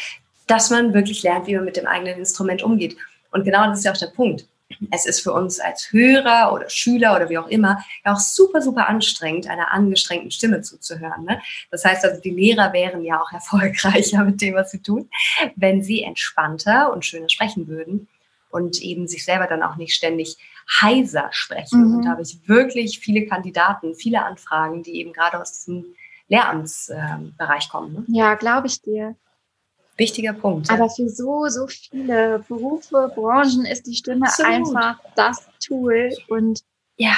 Dass man wirklich lernt, wie man mit dem eigenen Instrument umgeht. Und genau das ist ja auch der Punkt es ist für uns als Hörer oder Schüler oder wie auch immer ja auch super, super anstrengend, einer angestrengten Stimme zuzuhören. Ne? Das heißt also, die Lehrer wären ja auch erfolgreicher mit dem, was sie tun, wenn sie entspannter und schöner sprechen würden und eben sich selber dann auch nicht ständig heiser sprechen. Mhm. Und da habe ich wirklich viele Kandidaten, viele Anfragen, die eben gerade aus diesem Lehramtsbereich äh, kommen. Ne? Ja, glaube ich dir. Wichtiger Punkt. Aber für so, so viele Berufe, Branchen ist die Stimme Absolut. einfach das Tool. Und ja,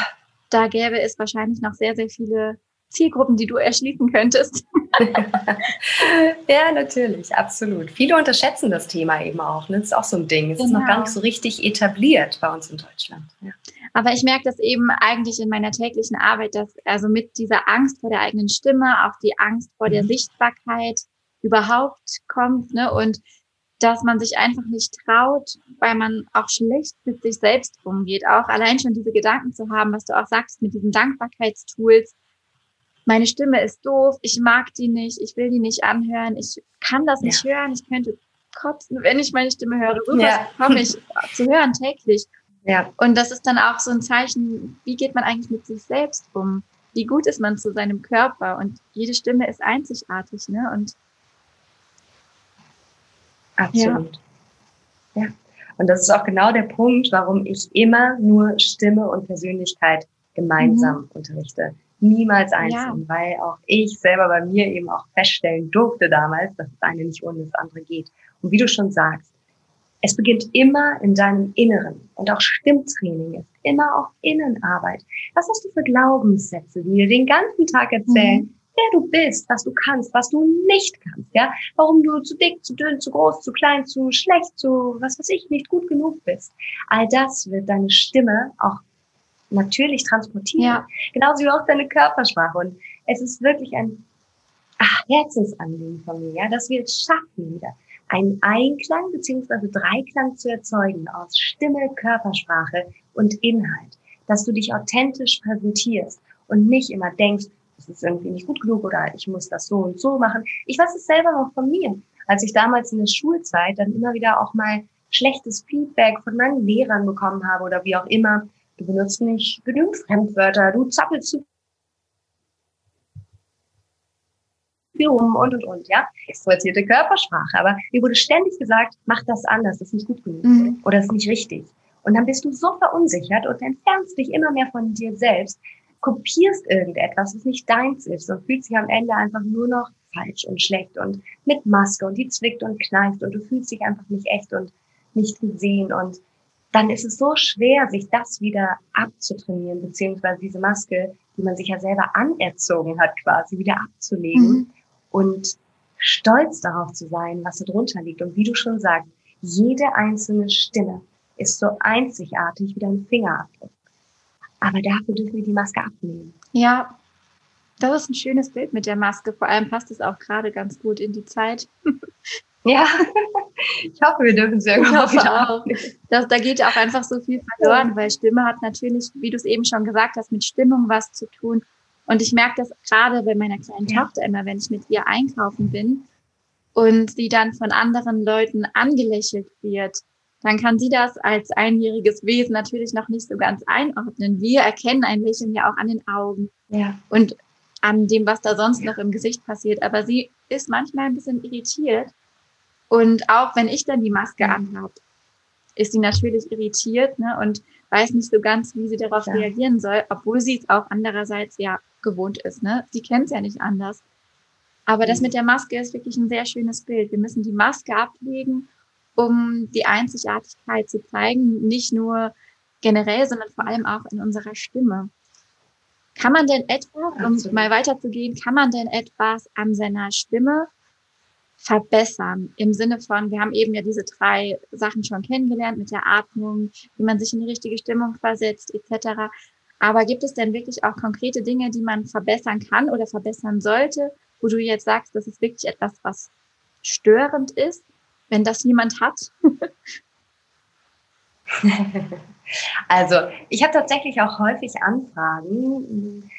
da gäbe es wahrscheinlich noch sehr, sehr viele Zielgruppen, die du erschließen könntest. ja, natürlich, absolut. Viele unterschätzen das Thema eben auch. Ne? Das ist auch so ein Ding. Es genau. ist noch gar genau. nicht so richtig etabliert bei uns in Deutschland. Ja. Aber ich merke das eben eigentlich in meiner täglichen Arbeit, dass also mit dieser Angst vor der eigenen Stimme, auch die Angst vor der mhm. Sichtbarkeit, überhaupt kommt, ne? Und dass man sich einfach nicht traut, weil man auch schlecht mit sich selbst umgeht. Auch allein schon diese Gedanken zu haben, was du auch sagst mit diesen Dankbarkeitstools. Meine Stimme ist doof, ich mag die nicht, ich will die nicht anhören, ich kann das nicht ja. hören, ich könnte kotzen, wenn ich meine Stimme höre. Rüber ja. komme ich zu hören täglich. Ja. Und das ist dann auch so ein Zeichen, wie geht man eigentlich mit sich selbst um? Wie gut ist man zu seinem Körper? Und jede Stimme ist einzigartig, ne? Und Absolut. Ja. ja. Und das ist auch genau der Punkt, warum ich immer nur Stimme und Persönlichkeit gemeinsam mhm. unterrichte. Niemals einzeln, ja. weil auch ich selber bei mir eben auch feststellen durfte damals, dass das eine nicht ohne das andere geht. Und wie du schon sagst, es beginnt immer in deinem Inneren und auch Stimmtraining ist immer auch Innenarbeit. Was hast du für Glaubenssätze, die dir den ganzen Tag erzählen, mhm wer du bist, was du kannst, was du nicht kannst, ja, warum du zu dick, zu dünn, zu groß, zu klein, zu schlecht, zu was weiß ich, nicht gut genug bist. All das wird deine Stimme auch natürlich transportieren. Ja. Genauso wie auch deine Körpersprache. Und es ist wirklich ein ach, Herzensanliegen von mir, ja, dass wir es schaffen, wieder einen Einklang beziehungsweise Dreiklang zu erzeugen aus Stimme, Körpersprache und Inhalt. Dass du dich authentisch präsentierst und nicht immer denkst, das ist irgendwie nicht gut genug oder ich muss das so und so machen. Ich weiß es selber noch von mir. Als ich damals in der Schulzeit dann immer wieder auch mal schlechtes Feedback von meinen Lehrern bekommen habe oder wie auch immer, du benutzt nicht genügend Fremdwörter, du zappelst zu viel rum und und und, ja. Extrovertierte Körpersprache. Aber mir wurde ständig gesagt, mach das anders, das ist nicht gut genug mhm. oder das ist nicht richtig. Und dann bist du so verunsichert und entfernst dich immer mehr von dir selbst, kopierst irgendetwas, was nicht deins ist und fühlst dich am Ende einfach nur noch falsch und schlecht und mit Maske und die zwickt und kneift und du fühlst dich einfach nicht echt und nicht gesehen und dann ist es so schwer, sich das wieder abzutrainieren, beziehungsweise diese Maske, die man sich ja selber anerzogen hat, quasi wieder abzulegen mhm. und stolz darauf zu sein, was da drunter liegt. Und wie du schon sagst, jede einzelne Stimme ist so einzigartig wie dein Fingerabdruck. Aber dafür dürfen wir die Maske abnehmen. Ja, das ist ein schönes Bild mit der Maske. Vor allem passt es auch gerade ganz gut in die Zeit. Ja, ich hoffe, wir dürfen es irgendwann wieder auch. Das, da geht auch einfach so viel verloren, weil Stimme hat natürlich, wie du es eben schon gesagt hast, mit Stimmung was zu tun. Und ich merke das gerade bei meiner kleinen ja. Tochter immer, wenn ich mit ihr einkaufen bin und sie dann von anderen Leuten angelächelt wird, dann kann sie das als einjähriges Wesen natürlich noch nicht so ganz einordnen. Wir erkennen ein Lächeln ja auch an den Augen ja. und an dem, was da sonst noch im Gesicht passiert. Aber sie ist manchmal ein bisschen irritiert. Und auch wenn ich dann die Maske anhabe, ist sie natürlich irritiert ne, und weiß nicht so ganz, wie sie darauf ja. reagieren soll, obwohl sie es auch andererseits ja gewohnt ist. Ne? Sie kennt es ja nicht anders. Aber das mhm. mit der Maske ist wirklich ein sehr schönes Bild. Wir müssen die Maske ablegen, um die Einzigartigkeit zu zeigen, nicht nur generell, sondern vor allem auch in unserer Stimme. Kann man denn etwas, um mal weiterzugehen, kann man denn etwas an seiner Stimme verbessern? Im Sinne von, wir haben eben ja diese drei Sachen schon kennengelernt mit der Atmung, wie man sich in die richtige Stimmung versetzt, etc. Aber gibt es denn wirklich auch konkrete Dinge, die man verbessern kann oder verbessern sollte, wo du jetzt sagst, das ist wirklich etwas, was störend ist, wenn das jemand hat? also, ich habe tatsächlich auch häufig Anfragen,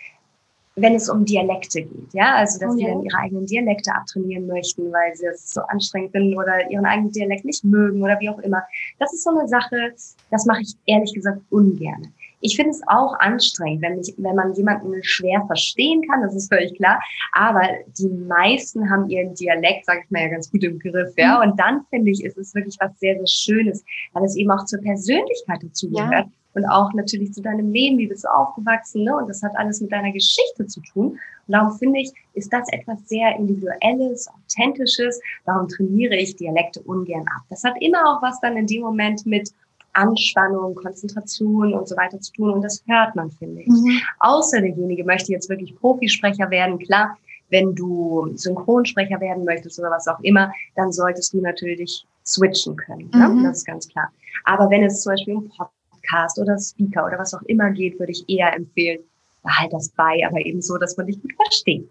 wenn es um Dialekte geht, ja, also dass okay. sie dann ihre eigenen Dialekte abtrainieren möchten, weil sie es so anstrengend finden oder ihren eigenen Dialekt nicht mögen oder wie auch immer. Das ist so eine Sache, das mache ich ehrlich gesagt ungern. Ich finde es auch anstrengend, wenn, mich, wenn man jemanden schwer verstehen kann, das ist völlig klar. Aber die meisten haben ihren Dialekt, sage ich mal, ja ganz gut im Griff. Ja? Mhm. Und dann finde ich, ist es wirklich was sehr, sehr Schönes, weil es eben auch zur Persönlichkeit dazugehört. Ja. Und auch natürlich zu deinem Leben, wie bist du aufgewachsen, ne? Und das hat alles mit deiner Geschichte zu tun. Und darum finde ich, ist das etwas sehr Individuelles, Authentisches. Darum trainiere ich Dialekte ungern ab. Das hat immer auch was dann in dem Moment mit Anspannung, Konzentration und so weiter zu tun. Und das hört man, finde ich. Mhm. Außer derjenige möchte jetzt wirklich Profisprecher werden. Klar, wenn du Synchronsprecher werden möchtest oder was auch immer, dann solltest du natürlich switchen können. Ne? Mhm. Das ist ganz klar. Aber wenn es zum Beispiel um Podcast oder Speaker oder was auch immer geht, würde ich eher empfehlen, behalt das bei, aber eben so, dass man dich gut versteht.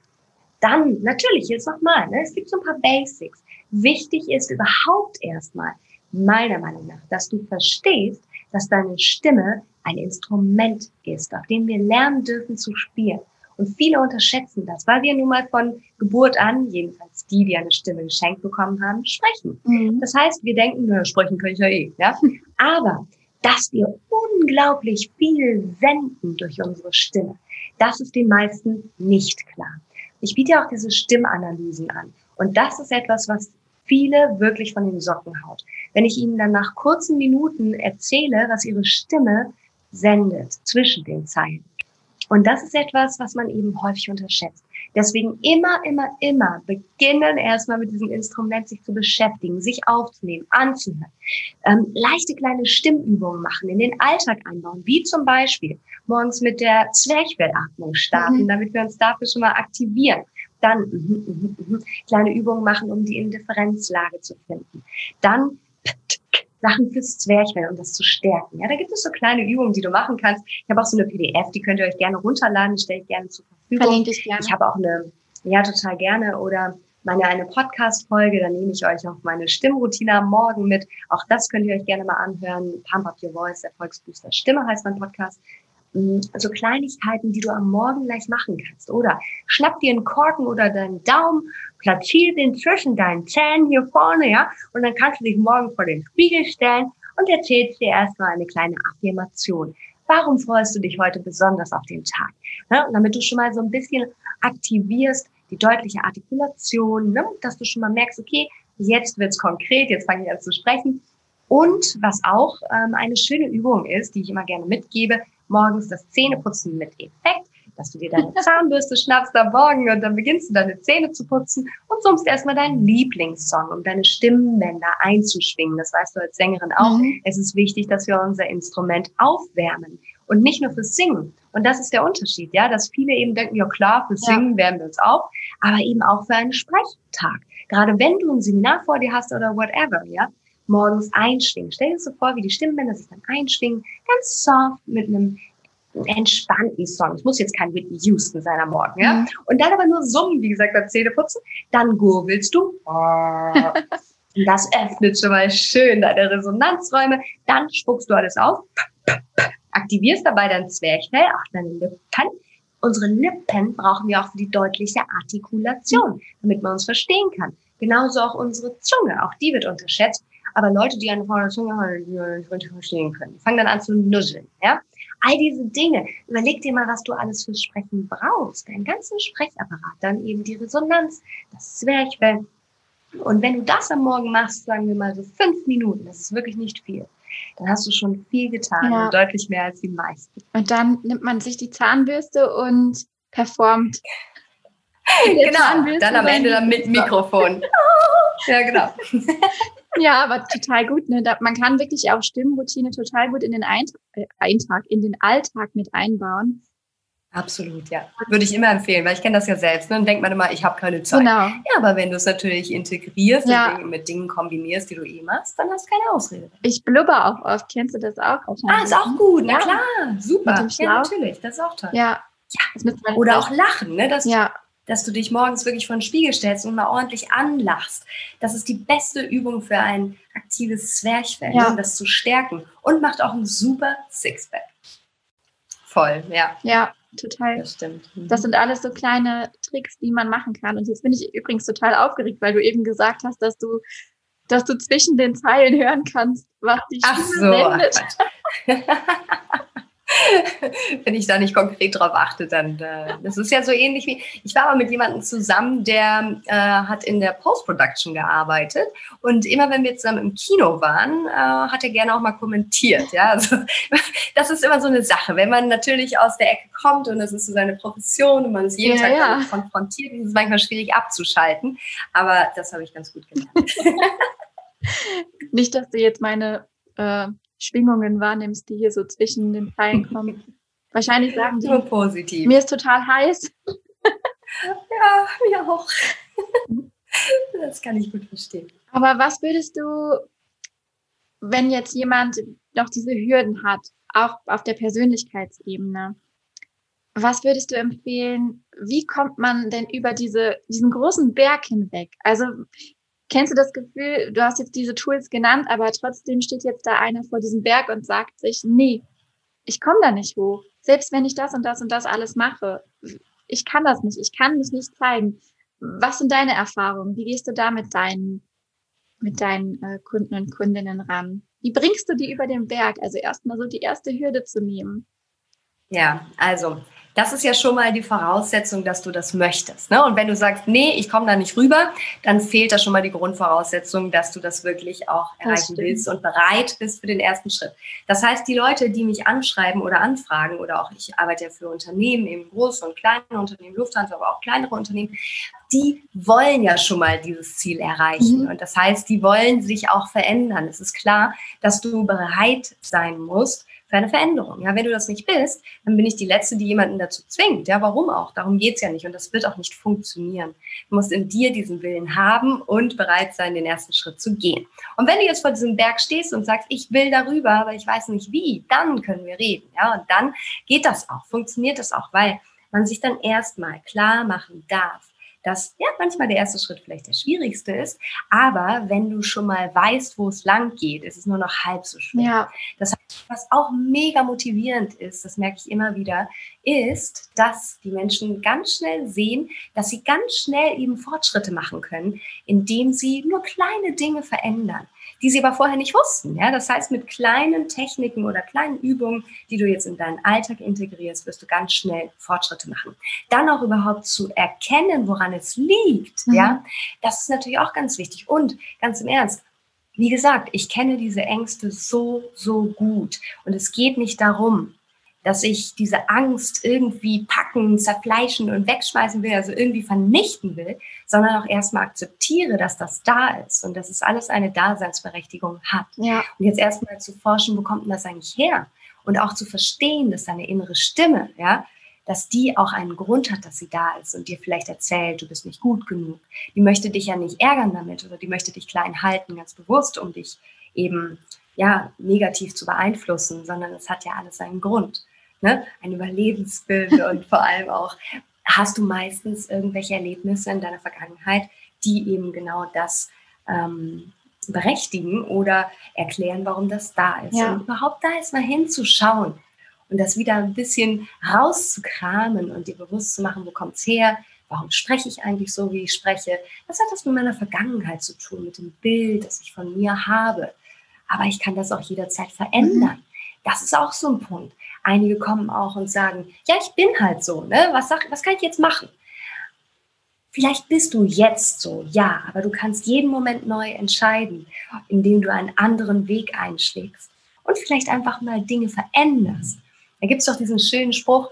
Dann, natürlich, jetzt nochmal, ne, es gibt so ein paar Basics. Wichtig ist überhaupt erstmal, meiner Meinung nach, dass du verstehst, dass deine Stimme ein Instrument ist, auf dem wir lernen dürfen zu spielen. Und viele unterschätzen das, weil wir nun mal von Geburt an, jedenfalls die, die eine Stimme geschenkt bekommen haben, sprechen. Mhm. Das heißt, wir denken, naja, sprechen kann ich ja eh. Ja? Aber dass wir unglaublich viel senden durch unsere Stimme, das ist den meisten nicht klar. Ich biete auch diese Stimmanalysen an. Und das ist etwas, was viele wirklich von den Socken haut. Wenn ich ihnen dann nach kurzen Minuten erzähle, was ihre Stimme sendet zwischen den Zeilen. Und das ist etwas, was man eben häufig unterschätzt. Deswegen immer, immer, immer beginnen erstmal mit diesem Instrument sich zu beschäftigen, sich aufzunehmen, anzuhören. Ähm, leichte kleine Stimmübungen machen, in den Alltag einbauen, wie zum Beispiel morgens mit der Zwerchfellatmung starten, mhm. damit wir uns dafür schon mal aktivieren. Dann mhm, mhm, mhm, kleine Übungen machen, um die Indifferenzlage zu finden. Dann Sachen fürs Zwerchfell, um das zu stärken. Ja, da gibt es so kleine Übungen, die du machen kannst. Ich habe auch so eine PDF, die könnt ihr euch gerne runterladen, die stelle ich gerne zur Verfügung. Verlinke ich gerne. Ich habe auch eine, ja, total gerne. Oder meine eine Podcast-Folge, da nehme ich euch auch meine Stimmroutine am Morgen mit. Auch das könnt ihr euch gerne mal anhören. Pump Up Your Voice, Erfolgsbooster Stimme heißt mein Podcast. So Kleinigkeiten, die du am Morgen gleich machen kannst. Oder schnapp dir einen Korken oder deinen Daumen, platziere den zwischen deinen Zähnen hier vorne, ja, und dann kannst du dich morgen vor den Spiegel stellen und erzählst dir erstmal eine kleine Affirmation. Warum freust du dich heute besonders auf den Tag? Ja, und damit du schon mal so ein bisschen aktivierst, die deutliche Artikulation, ne, dass du schon mal merkst, okay, jetzt wird's konkret, jetzt fange ich an zu sprechen. Und was auch ähm, eine schöne Übung ist, die ich immer gerne mitgebe, morgens das Zähneputzen mit Effekt, dass du dir deine Zahnbürste schnappst am Morgen und dann beginnst du deine Zähne zu putzen und summst erstmal deinen Lieblingssong, um deine Stimmbänder einzuschwingen. Das weißt du als Sängerin auch. Mhm. Es ist wichtig, dass wir unser Instrument aufwärmen und nicht nur fürs Singen. Und das ist der Unterschied, ja, dass viele eben denken, ja klar, fürs Singen ja. wärmen wir uns auf, aber eben auch für einen Sprechtag. Gerade wenn du ein Seminar vor dir hast oder whatever, ja, morgens einschwingen. Stell dir so vor, wie die Stimmbänder sich dann einschwingen, ganz soft mit einem entspannten Song. Es muss jetzt kein Whitney Houston sein am Morgen, ja? Mhm. Und dann aber nur summen, wie gesagt, beim Zähneputzen. Dann gurgelst du. das öffnet schon mal schön deine Resonanzräume. Dann spuckst du alles auf. Aktivierst dabei dein Zwerchfell, auch deine Lippen. Unsere Lippen brauchen wir auch für die deutliche Artikulation, damit man uns verstehen kann. Genauso auch unsere Zunge, auch die wird unterschätzt. Aber Leute, die eine vorne Zunge verstehen können, die fangen dann an zu nusseln, ja. All diese Dinge, überleg dir mal, was du alles fürs Sprechen brauchst. Deinen ganzen Sprechapparat, dann eben die Resonanz, das Zwerchfell. Und wenn du das am Morgen machst, sagen wir mal so fünf Minuten, das ist wirklich nicht viel, dann hast du schon viel getan ja. und deutlich mehr als die meisten. Und dann nimmt man sich die Zahnbürste und performt. genau, dann am Ende dann mit Mikrofon. ja, genau. ja, aber total gut. Ne? Da, man kann wirklich auch Stimmroutine total gut in den Eintag, äh, Eintag, in den Alltag mit einbauen. Absolut, ja. Würde ich immer empfehlen, weil ich kenne das ja selbst. Ne? Dann denkt man immer, ich habe keine Zeit. Genau. Ja, aber wenn du es natürlich integrierst ja. und mit Dingen kombinierst, die du eh machst, dann hast du keine Ausrede. Ich blubber auch oft. Kennst du das auch? Ah, ist auch gut. Na ja. klar, super. Ja, natürlich. Das ist auch toll. Ja. ja. Oder auch lachen, ne? Das, ja dass du dich morgens wirklich vor den Spiegel stellst und mal ordentlich anlachst. Das ist die beste Übung für ein aktives Zwerchfell, ja. um das zu stärken. Und macht auch ein super Sixpack. Voll, ja. Ja, total. Das stimmt. Mhm. Das sind alles so kleine Tricks, die man machen kann. Und jetzt bin ich übrigens total aufgeregt, weil du eben gesagt hast, dass du, dass du zwischen den Zeilen hören kannst, was die Ach Stimme so, sendet. wenn ich da nicht konkret drauf achte, dann äh, das ist ja so ähnlich wie ich war aber mit jemandem zusammen, der äh, hat in der Post-Production gearbeitet und immer wenn wir zusammen im Kino waren, äh, hat er gerne auch mal kommentiert. Ja, also das ist immer so eine Sache, wenn man natürlich aus der Ecke kommt und das ist so seine Profession und man ist jeden ja, Tag ja. konfrontiert, ist es manchmal schwierig abzuschalten, aber das habe ich ganz gut gelernt. nicht, dass du jetzt meine äh, Schwingungen wahrnimmst, die hier so zwischen den Zeilen kommen. Wahrscheinlich sagen die. Nur positiv. Mir ist total heiß. ja, mir auch. das kann ich gut verstehen. Aber was würdest du, wenn jetzt jemand noch diese Hürden hat, auch auf der Persönlichkeitsebene, was würdest du empfehlen? Wie kommt man denn über diese, diesen großen Berg hinweg? Also Kennst du das Gefühl, du hast jetzt diese Tools genannt, aber trotzdem steht jetzt da einer vor diesem Berg und sagt sich, nee, ich komme da nicht hoch. Selbst wenn ich das und das und das alles mache, ich kann das nicht, ich kann mich nicht zeigen. Was sind deine Erfahrungen? Wie gehst du da mit deinen, mit deinen äh, Kunden und Kundinnen ran? Wie bringst du die über den Berg? Also erstmal so die erste Hürde zu nehmen. Ja, also das ist ja schon mal die Voraussetzung, dass du das möchtest. Ne? Und wenn du sagst, nee, ich komme da nicht rüber, dann fehlt da schon mal die Grundvoraussetzung, dass du das wirklich auch erreichen willst und bereit bist für den ersten Schritt. Das heißt, die Leute, die mich anschreiben oder anfragen, oder auch ich arbeite ja für Unternehmen, eben große und kleine Unternehmen, Lufthansa, aber auch kleinere Unternehmen, die wollen ja schon mal dieses Ziel erreichen. Mhm. Und das heißt, die wollen sich auch verändern. Es ist klar, dass du bereit sein musst, für eine Veränderung. Ja, wenn du das nicht bist, dann bin ich die Letzte, die jemanden dazu zwingt. Ja, warum auch? Darum geht's ja nicht und das wird auch nicht funktionieren. Du musst in dir diesen Willen haben und bereit sein, den ersten Schritt zu gehen. Und wenn du jetzt vor diesem Berg stehst und sagst, ich will darüber, aber ich weiß nicht wie, dann können wir reden. Ja, und dann geht das auch, funktioniert das auch, weil man sich dann erstmal klar machen darf, dass ja manchmal der erste Schritt vielleicht der schwierigste ist, aber wenn du schon mal weißt, wo es lang geht, ist es nur noch halb so schwer. Ja. Das heißt, was auch mega motivierend ist, das merke ich immer wieder, ist, dass die Menschen ganz schnell sehen, dass sie ganz schnell eben Fortschritte machen können, indem sie nur kleine Dinge verändern die sie aber vorher nicht wussten. Ja? Das heißt, mit kleinen Techniken oder kleinen Übungen, die du jetzt in deinen Alltag integrierst, wirst du ganz schnell Fortschritte machen. Dann auch überhaupt zu erkennen, woran es liegt, mhm. ja, das ist natürlich auch ganz wichtig. Und ganz im Ernst, wie gesagt, ich kenne diese Ängste so, so gut. Und es geht nicht darum, dass ich diese Angst irgendwie packen, zerfleischen und wegschmeißen will, also irgendwie vernichten will, sondern auch erstmal akzeptiere, dass das da ist und dass es alles eine Daseinsberechtigung hat. Ja. Und jetzt erstmal zu forschen, wo kommt denn das eigentlich her? Und auch zu verstehen, dass deine innere Stimme, ja, dass die auch einen Grund hat, dass sie da ist und dir vielleicht erzählt, du bist nicht gut genug. Die möchte dich ja nicht ärgern damit oder die möchte dich klein halten, ganz bewusst, um dich eben ja negativ zu beeinflussen, sondern es hat ja alles seinen Grund ne? ein Überlebensbild und vor allem auch, hast du meistens irgendwelche Erlebnisse in deiner Vergangenheit, die eben genau das ähm, berechtigen oder erklären, warum das da ist. Ja. Und überhaupt da ist mal hinzuschauen und das wieder ein bisschen rauszukramen und dir bewusst zu machen, wo kommt es her, Warum spreche ich eigentlich so, wie ich spreche? Was hat das mit meiner Vergangenheit zu tun, mit dem Bild, das ich von mir habe? Aber ich kann das auch jederzeit verändern. Mhm. Das ist auch so ein Punkt. Einige kommen auch und sagen, ja, ich bin halt so, ne? Was, sag, was kann ich jetzt machen? Vielleicht bist du jetzt so, ja, aber du kannst jeden Moment neu entscheiden, indem du einen anderen Weg einschlägst und vielleicht einfach mal Dinge veränderst. Da gibt es doch diesen schönen Spruch,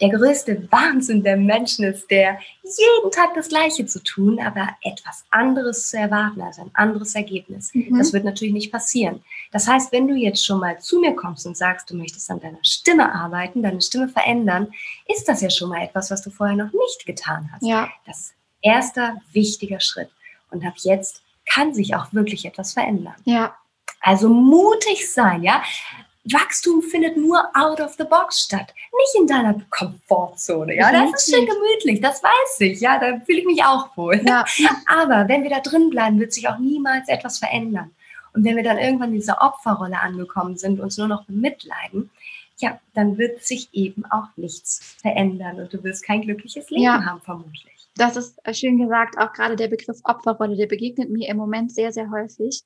der größte Wahnsinn der Menschen ist der, jeden Tag das Gleiche zu tun, aber etwas anderes zu erwarten, also ein anderes Ergebnis. Mhm. Das wird natürlich nicht passieren. Das heißt, wenn du jetzt schon mal zu mir kommst und sagst, du möchtest an deiner Stimme arbeiten, deine Stimme verändern, ist das ja schon mal etwas, was du vorher noch nicht getan hast. Ja. Das ist erster wichtiger Schritt. Und ab jetzt kann sich auch wirklich etwas verändern. Ja. Also mutig sein, ja. Wachstum findet nur out of the box statt, nicht in deiner Komfortzone. Ja, das ist schön gemütlich, das weiß ich. Ja, da fühle ich mich auch wohl. Ja. Aber wenn wir da drin bleiben, wird sich auch niemals etwas verändern. Und wenn wir dann irgendwann in dieser Opferrolle angekommen sind, uns nur noch bemitleiden, ja, dann wird sich eben auch nichts verändern und du wirst kein glückliches Leben ja. haben, vermutlich. Das ist schön gesagt, auch gerade der Begriff Opferrolle, der begegnet mir im Moment sehr, sehr häufig.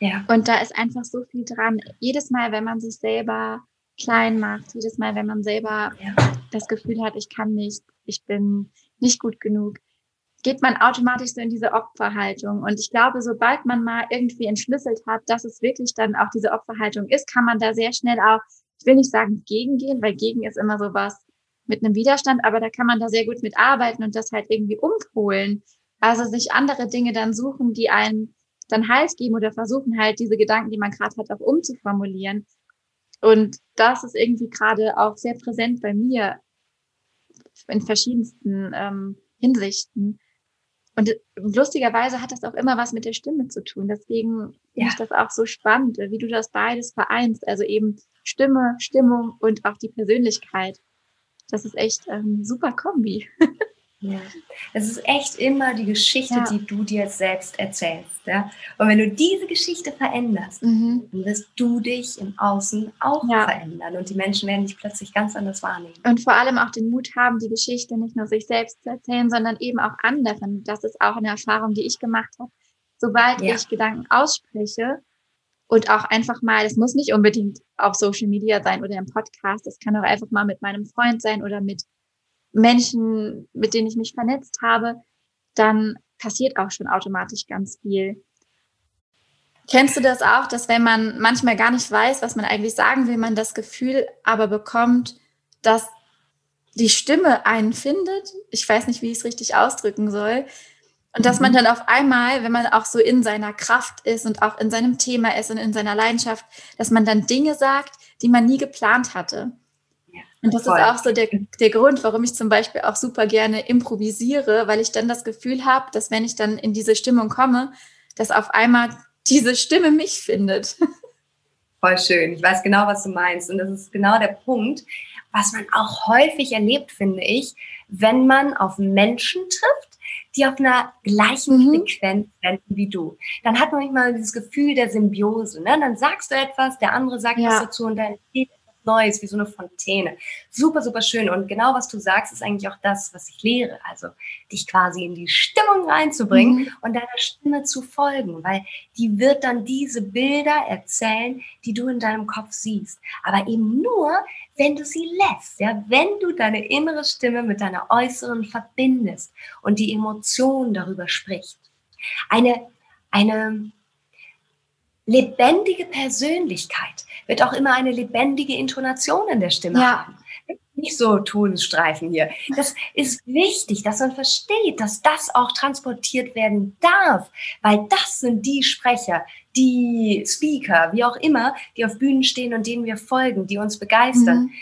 Ja. Und da ist einfach so viel dran. Jedes Mal, wenn man sich selber klein macht, jedes Mal, wenn man selber ja. das Gefühl hat, ich kann nicht, ich bin nicht gut genug, geht man automatisch so in diese Opferhaltung. Und ich glaube, sobald man mal irgendwie entschlüsselt hat, dass es wirklich dann auch diese Opferhaltung ist, kann man da sehr schnell auch, ich will nicht sagen gegengehen, weil gegen ist immer so was mit einem Widerstand, aber da kann man da sehr gut mit arbeiten und das halt irgendwie umpolen. Also sich andere Dinge dann suchen, die einen dann Halt geben oder versuchen halt diese Gedanken, die man gerade hat, auch umzuformulieren. Und das ist irgendwie gerade auch sehr präsent bei mir in verschiedensten ähm, Hinsichten. Und lustigerweise hat das auch immer was mit der Stimme zu tun. Deswegen ja. finde ich das auch so spannend, wie du das beides vereinst. Also eben Stimme, Stimmung und auch die Persönlichkeit. Das ist echt ähm, super Kombi. Ja. Es ist echt immer die Geschichte, ja. die du dir selbst erzählst. Ja? Und wenn du diese Geschichte veränderst, mhm. dann wirst du dich im Außen auch ja. verändern und die Menschen werden dich plötzlich ganz anders wahrnehmen. Und vor allem auch den Mut haben, die Geschichte nicht nur sich selbst zu erzählen, sondern eben auch anderen. Das ist auch eine Erfahrung, die ich gemacht habe. Sobald ja. ich Gedanken ausspreche und auch einfach mal, das muss nicht unbedingt auf Social Media sein oder im Podcast, das kann auch einfach mal mit meinem Freund sein oder mit Menschen, mit denen ich mich vernetzt habe, dann passiert auch schon automatisch ganz viel. Kennst du das auch, dass wenn man manchmal gar nicht weiß, was man eigentlich sagen will, man das Gefühl aber bekommt, dass die Stimme einen findet? Ich weiß nicht, wie ich es richtig ausdrücken soll. Und dass man mhm. dann auf einmal, wenn man auch so in seiner Kraft ist und auch in seinem Thema ist und in seiner Leidenschaft, dass man dann Dinge sagt, die man nie geplant hatte. Und das Voll. ist auch so der, der Grund, warum ich zum Beispiel auch super gerne improvisiere, weil ich dann das Gefühl habe, dass wenn ich dann in diese Stimmung komme, dass auf einmal diese Stimme mich findet. Voll schön. Ich weiß genau, was du meinst. Und das ist genau der Punkt, was man auch häufig erlebt, finde ich, wenn man auf Menschen trifft, die auf einer gleichen mhm. Frequenz senden wie du. Dann hat man manchmal dieses Gefühl der Symbiose. Ne? Dann sagst du etwas, der andere sagt ja. was dazu und dann geht Neues, wie so eine Fontäne. Super, super schön. Und genau was du sagst, ist eigentlich auch das, was ich lehre. Also dich quasi in die Stimmung reinzubringen mhm. und deiner Stimme zu folgen, weil die wird dann diese Bilder erzählen, die du in deinem Kopf siehst. Aber eben nur, wenn du sie lässt, ja, wenn du deine innere Stimme mit deiner äußeren verbindest und die Emotion darüber spricht. Eine, eine lebendige Persönlichkeit wird auch immer eine lebendige Intonation in der Stimme ja. haben. Nicht so Tonstreifen hier. Das ist wichtig, dass man versteht, dass das auch transportiert werden darf, weil das sind die Sprecher, die Speaker, wie auch immer, die auf Bühnen stehen und denen wir folgen, die uns begeistern, mhm.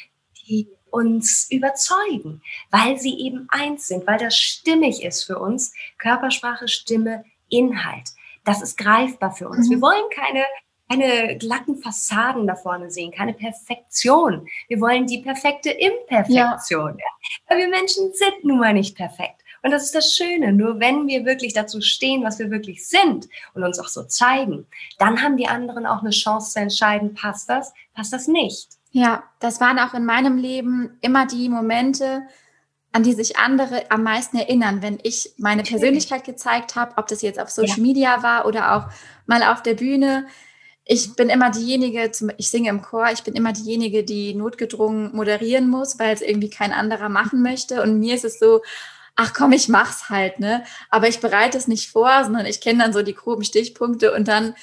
die uns überzeugen, weil sie eben eins sind, weil das stimmig ist für uns. Körpersprache, Stimme, Inhalt. Das ist greifbar für uns. Mhm. Wir wollen keine keine glatten Fassaden da vorne sehen, keine Perfektion. Wir wollen die perfekte Imperfektion. Ja. Weil wir Menschen sind nun mal nicht perfekt. Und das ist das Schöne. Nur wenn wir wirklich dazu stehen, was wir wirklich sind und uns auch so zeigen, dann haben die anderen auch eine Chance zu entscheiden, passt das, passt das nicht. Ja, das waren auch in meinem Leben immer die Momente, an die sich andere am meisten erinnern, wenn ich meine Persönlichkeit gezeigt habe, ob das jetzt auf Social ja. Media war oder auch mal auf der Bühne. Ich bin immer diejenige, ich singe im Chor, ich bin immer diejenige, die notgedrungen moderieren muss, weil es irgendwie kein anderer machen möchte. Und mir ist es so, ach komm, ich mach's halt, ne? Aber ich bereite es nicht vor, sondern ich kenne dann so die groben Stichpunkte und dann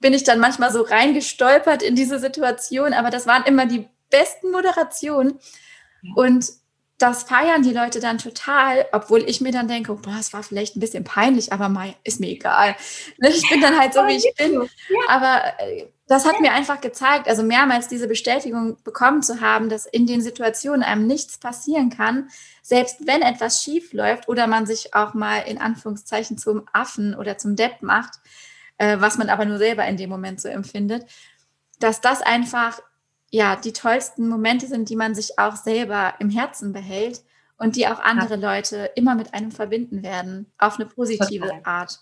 bin ich dann manchmal so reingestolpert in diese Situation. Aber das waren immer die besten Moderationen. Und das feiern die Leute dann total, obwohl ich mir dann denke, boah, es war vielleicht ein bisschen peinlich, aber mal ist mir egal. Ne, ich bin dann halt so, wie ich bin. Aber äh, das hat mir einfach gezeigt, also mehrmals diese Bestätigung bekommen zu haben, dass in den Situationen einem nichts passieren kann, selbst wenn etwas schief läuft oder man sich auch mal in Anführungszeichen zum Affen oder zum Depp macht, äh, was man aber nur selber in dem Moment so empfindet, dass das einfach ja die tollsten Momente sind, die man sich auch selber im Herzen behält und die auch andere ja. Leute immer mit einem verbinden werden, auf eine positive Total. Art.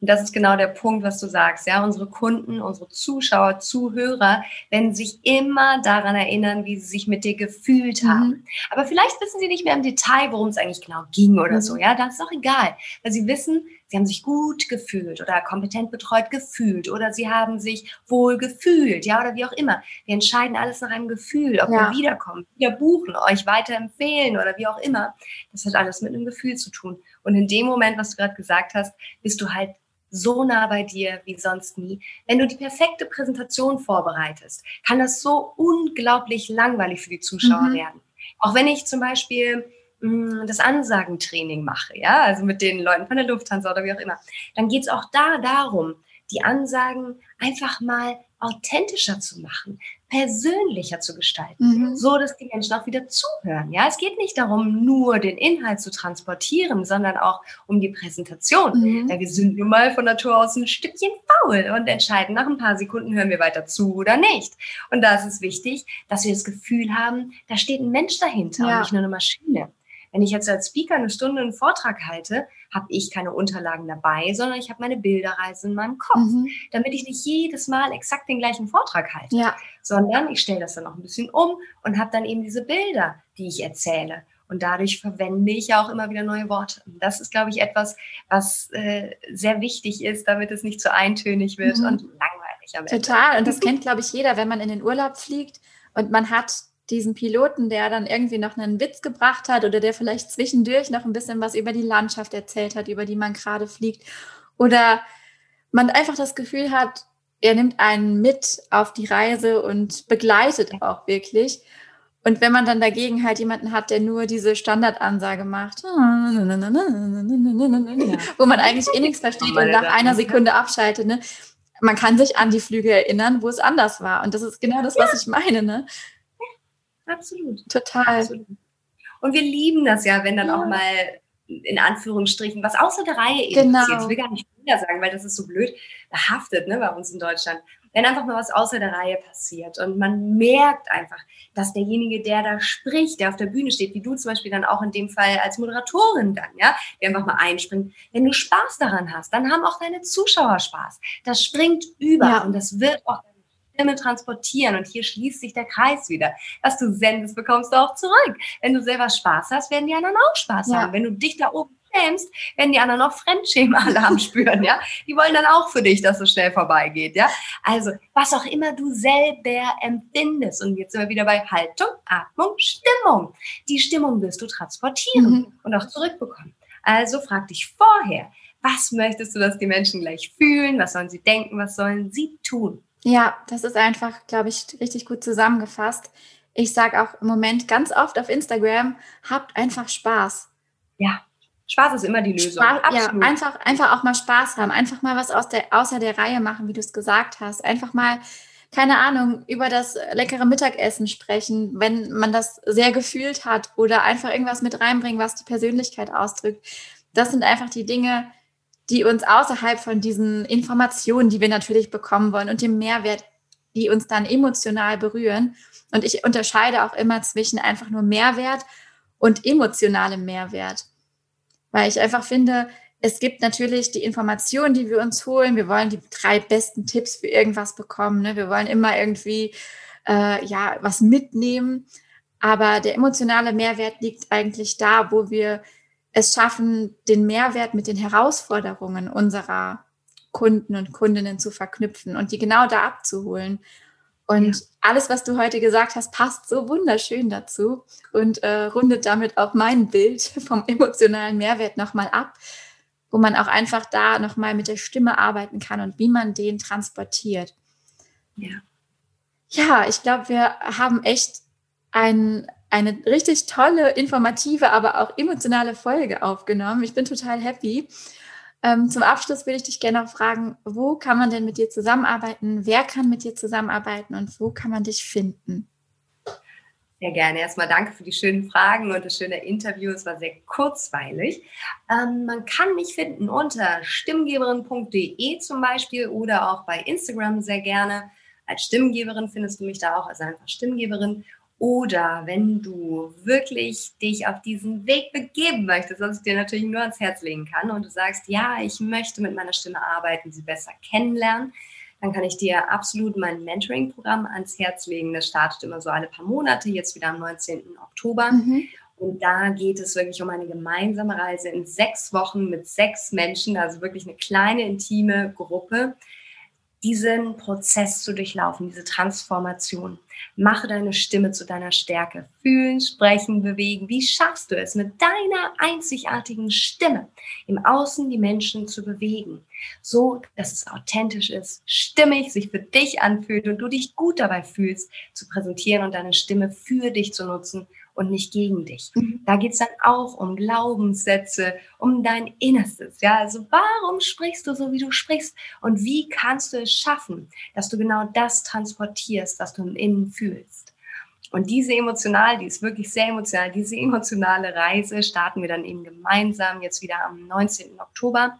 Und das ist genau der Punkt, was du sagst. Ja, unsere Kunden, unsere Zuschauer, Zuhörer werden sich immer daran erinnern, wie sie sich mit dir gefühlt mhm. haben. Aber vielleicht wissen sie nicht mehr im Detail, worum es eigentlich genau ging oder mhm. so. Ja, das ist auch egal, weil sie wissen, sie haben sich gut gefühlt oder kompetent betreut gefühlt oder sie haben sich wohl gefühlt, ja, oder wie auch immer. Wir entscheiden alles nach einem Gefühl, ob ja. wir wiederkommen, wieder buchen, euch weiterempfehlen oder wie auch immer. Das hat alles mit einem Gefühl zu tun. Und in dem Moment, was du gerade gesagt hast, bist du halt so nah bei dir wie sonst nie. Wenn du die perfekte Präsentation vorbereitest, kann das so unglaublich langweilig für die Zuschauer mhm. werden. Auch wenn ich zum Beispiel das Ansagentraining mache, ja, also mit den Leuten von der Lufthansa oder wie auch immer, dann geht es auch da darum, die Ansagen einfach mal authentischer zu machen, persönlicher zu gestalten, mhm. so dass die Menschen auch wieder zuhören. Ja, es geht nicht darum, nur den Inhalt zu transportieren, sondern auch um die Präsentation. Mhm. Ja, wir sind nun mal von Natur aus ein Stückchen faul und entscheiden nach ein paar Sekunden, hören wir weiter zu oder nicht. Und da ist es wichtig, dass wir das Gefühl haben, da steht ein Mensch dahinter ja. und nicht nur eine Maschine. Wenn ich jetzt als Speaker eine Stunde einen Vortrag halte, habe ich keine Unterlagen dabei, sondern ich habe meine Bilderreise in meinem Kopf, mhm. damit ich nicht jedes Mal exakt den gleichen Vortrag halte, ja. sondern ich stelle das dann noch ein bisschen um und habe dann eben diese Bilder, die ich erzähle. Und dadurch verwende ich ja auch immer wieder neue Worte. Das ist, glaube ich, etwas, was äh, sehr wichtig ist, damit es nicht zu eintönig wird mhm. und langweilig am Ende. Total. Und das kennt, glaube ich, jeder, wenn man in den Urlaub fliegt und man hat diesen Piloten, der dann irgendwie noch einen Witz gebracht hat oder der vielleicht zwischendurch noch ein bisschen was über die Landschaft erzählt hat, über die man gerade fliegt. Oder man einfach das Gefühl hat, er nimmt einen mit auf die Reise und begleitet auch wirklich. Und wenn man dann dagegen halt jemanden hat, der nur diese Standardansage macht, wo man eigentlich eh nichts versteht und nach einer Sekunde abschaltet, ne? man kann sich an die Flüge erinnern, wo es anders war. Und das ist genau das, was ich meine. Ne? Absolut. Total. Absolut. Und wir lieben das ja, wenn dann ja. auch mal in Anführungsstrichen was außer der Reihe eben genau. passiert. Ich will gar nicht wieder sagen, weil das ist so blöd behaftet ne, bei uns in Deutschland. Wenn einfach mal was außer der Reihe passiert und man merkt einfach, dass derjenige, der da spricht, der auf der Bühne steht, wie du zum Beispiel dann auch in dem Fall als Moderatorin dann, ja, der einfach mal einspringt, wenn du Spaß daran hast, dann haben auch deine Zuschauer Spaß. Das springt über ja. und das wird auch Stimme transportieren. Und hier schließt sich der Kreis wieder. Was du sendest, bekommst du auch zurück. Wenn du selber Spaß hast, werden die anderen auch Spaß ja. haben. Wenn du dich da oben schämst, werden die anderen auch Fremdschema-Alarm spüren, ja. Die wollen dann auch für dich, dass es schnell vorbeigeht, ja. Also, was auch immer du selber empfindest. Und jetzt sind wir wieder bei Haltung, Atmung, Stimmung. Die Stimmung wirst du transportieren mhm. und auch zurückbekommen. Also frag dich vorher, was möchtest du, dass die Menschen gleich fühlen? Was sollen sie denken? Was sollen sie tun? Ja, das ist einfach, glaube ich, richtig gut zusammengefasst. Ich sage auch im Moment ganz oft auf Instagram, habt einfach Spaß. Ja, Spaß ist immer die Lösung. Spaß, ja, einfach, einfach auch mal Spaß haben. Einfach mal was aus der, außer der Reihe machen, wie du es gesagt hast. Einfach mal, keine Ahnung, über das leckere Mittagessen sprechen, wenn man das sehr gefühlt hat oder einfach irgendwas mit reinbringen, was die Persönlichkeit ausdrückt. Das sind einfach die Dinge, die uns außerhalb von diesen Informationen, die wir natürlich bekommen wollen und dem Mehrwert, die uns dann emotional berühren. Und ich unterscheide auch immer zwischen einfach nur Mehrwert und emotionalem Mehrwert. Weil ich einfach finde, es gibt natürlich die Informationen, die wir uns holen. Wir wollen die drei besten Tipps für irgendwas bekommen. Ne? Wir wollen immer irgendwie äh, ja was mitnehmen. Aber der emotionale Mehrwert liegt eigentlich da, wo wir es schaffen, den Mehrwert mit den Herausforderungen unserer Kunden und Kundinnen zu verknüpfen und die genau da abzuholen. Und ja. alles, was du heute gesagt hast, passt so wunderschön dazu und äh, rundet damit auch mein Bild vom emotionalen Mehrwert nochmal ab, wo man auch einfach da nochmal mit der Stimme arbeiten kann und wie man den transportiert. Ja, ja ich glaube, wir haben echt ein, eine richtig tolle, informative, aber auch emotionale Folge aufgenommen. Ich bin total happy. Ähm, zum Abschluss würde ich dich gerne noch fragen, wo kann man denn mit dir zusammenarbeiten? Wer kann mit dir zusammenarbeiten und wo kann man dich finden? Sehr gerne. Erstmal danke für die schönen Fragen und das schöne Interview. Es war sehr kurzweilig. Ähm, man kann mich finden unter stimmgeberin.de zum Beispiel oder auch bei Instagram sehr gerne. Als Stimmgeberin findest du mich da auch, also einfach Stimmgeberin. Oder wenn du wirklich dich auf diesen Weg begeben möchtest, was ich dir natürlich nur ans Herz legen kann, und du sagst, ja, ich möchte mit meiner Stimme arbeiten, sie besser kennenlernen, dann kann ich dir absolut mein Mentoring-Programm ans Herz legen. Das startet immer so alle paar Monate, jetzt wieder am 19. Oktober. Mhm. Und da geht es wirklich um eine gemeinsame Reise in sechs Wochen mit sechs Menschen, also wirklich eine kleine, intime Gruppe, diesen Prozess zu durchlaufen, diese Transformation. Mache deine Stimme zu deiner Stärke. Fühlen, sprechen, bewegen. Wie schaffst du es, mit deiner einzigartigen Stimme im Außen die Menschen zu bewegen? So, dass es authentisch ist, stimmig, sich für dich anfühlt und du dich gut dabei fühlst, zu präsentieren und deine Stimme für dich zu nutzen und nicht gegen dich. Mhm. Da geht es dann auch um Glaubenssätze, um dein Innerstes. Ja, also warum sprichst du so, wie du sprichst? Und wie kannst du es schaffen, dass du genau das transportierst, was du im Innen fühlst? Und diese emotional, die ist wirklich sehr emotional, diese emotionale Reise starten wir dann eben gemeinsam jetzt wieder am 19. Oktober.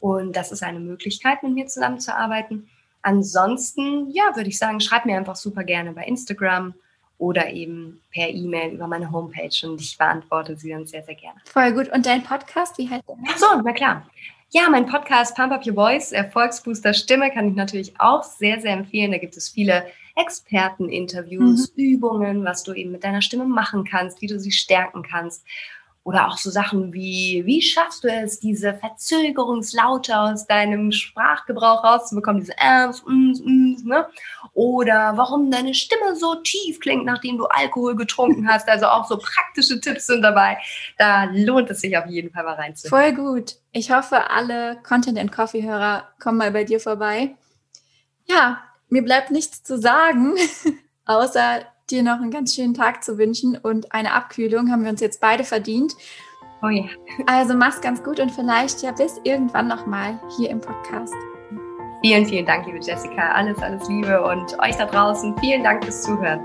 Und das ist eine Möglichkeit, mit mir zusammenzuarbeiten. Ansonsten, ja, würde ich sagen, schreib mir einfach super gerne bei Instagram oder eben per E-Mail über meine Homepage und ich beantworte sie dann sehr, sehr gerne. Voll gut. Und dein Podcast, wie heißt der? Ach so, na klar. Ja, mein Podcast Pump Up Your Voice, Erfolgsbooster Stimme, kann ich natürlich auch sehr, sehr empfehlen. Da gibt es viele Experteninterviews, mhm. Übungen, was du eben mit deiner Stimme machen kannst, wie du sie stärken kannst. Oder auch so Sachen wie, wie schaffst du es, diese Verzögerungslaute aus deinem Sprachgebrauch rauszubekommen, diese Äms, Ms, Ms, ne? Oder warum deine Stimme so tief klingt, nachdem du Alkohol getrunken hast. Also auch so praktische Tipps sind dabei. Da lohnt es sich auf jeden Fall mal reinzuhören. Voll gut. Ich hoffe, alle Content and Coffee Hörer kommen mal bei dir vorbei. Ja, mir bleibt nichts zu sagen, außer dir noch einen ganz schönen Tag zu wünschen und eine Abkühlung haben wir uns jetzt beide verdient. Oh ja. Also mach's ganz gut und vielleicht ja bis irgendwann nochmal hier im Podcast. Vielen, vielen Dank, liebe Jessica. Alles, alles Liebe und euch da draußen vielen Dank fürs Zuhören.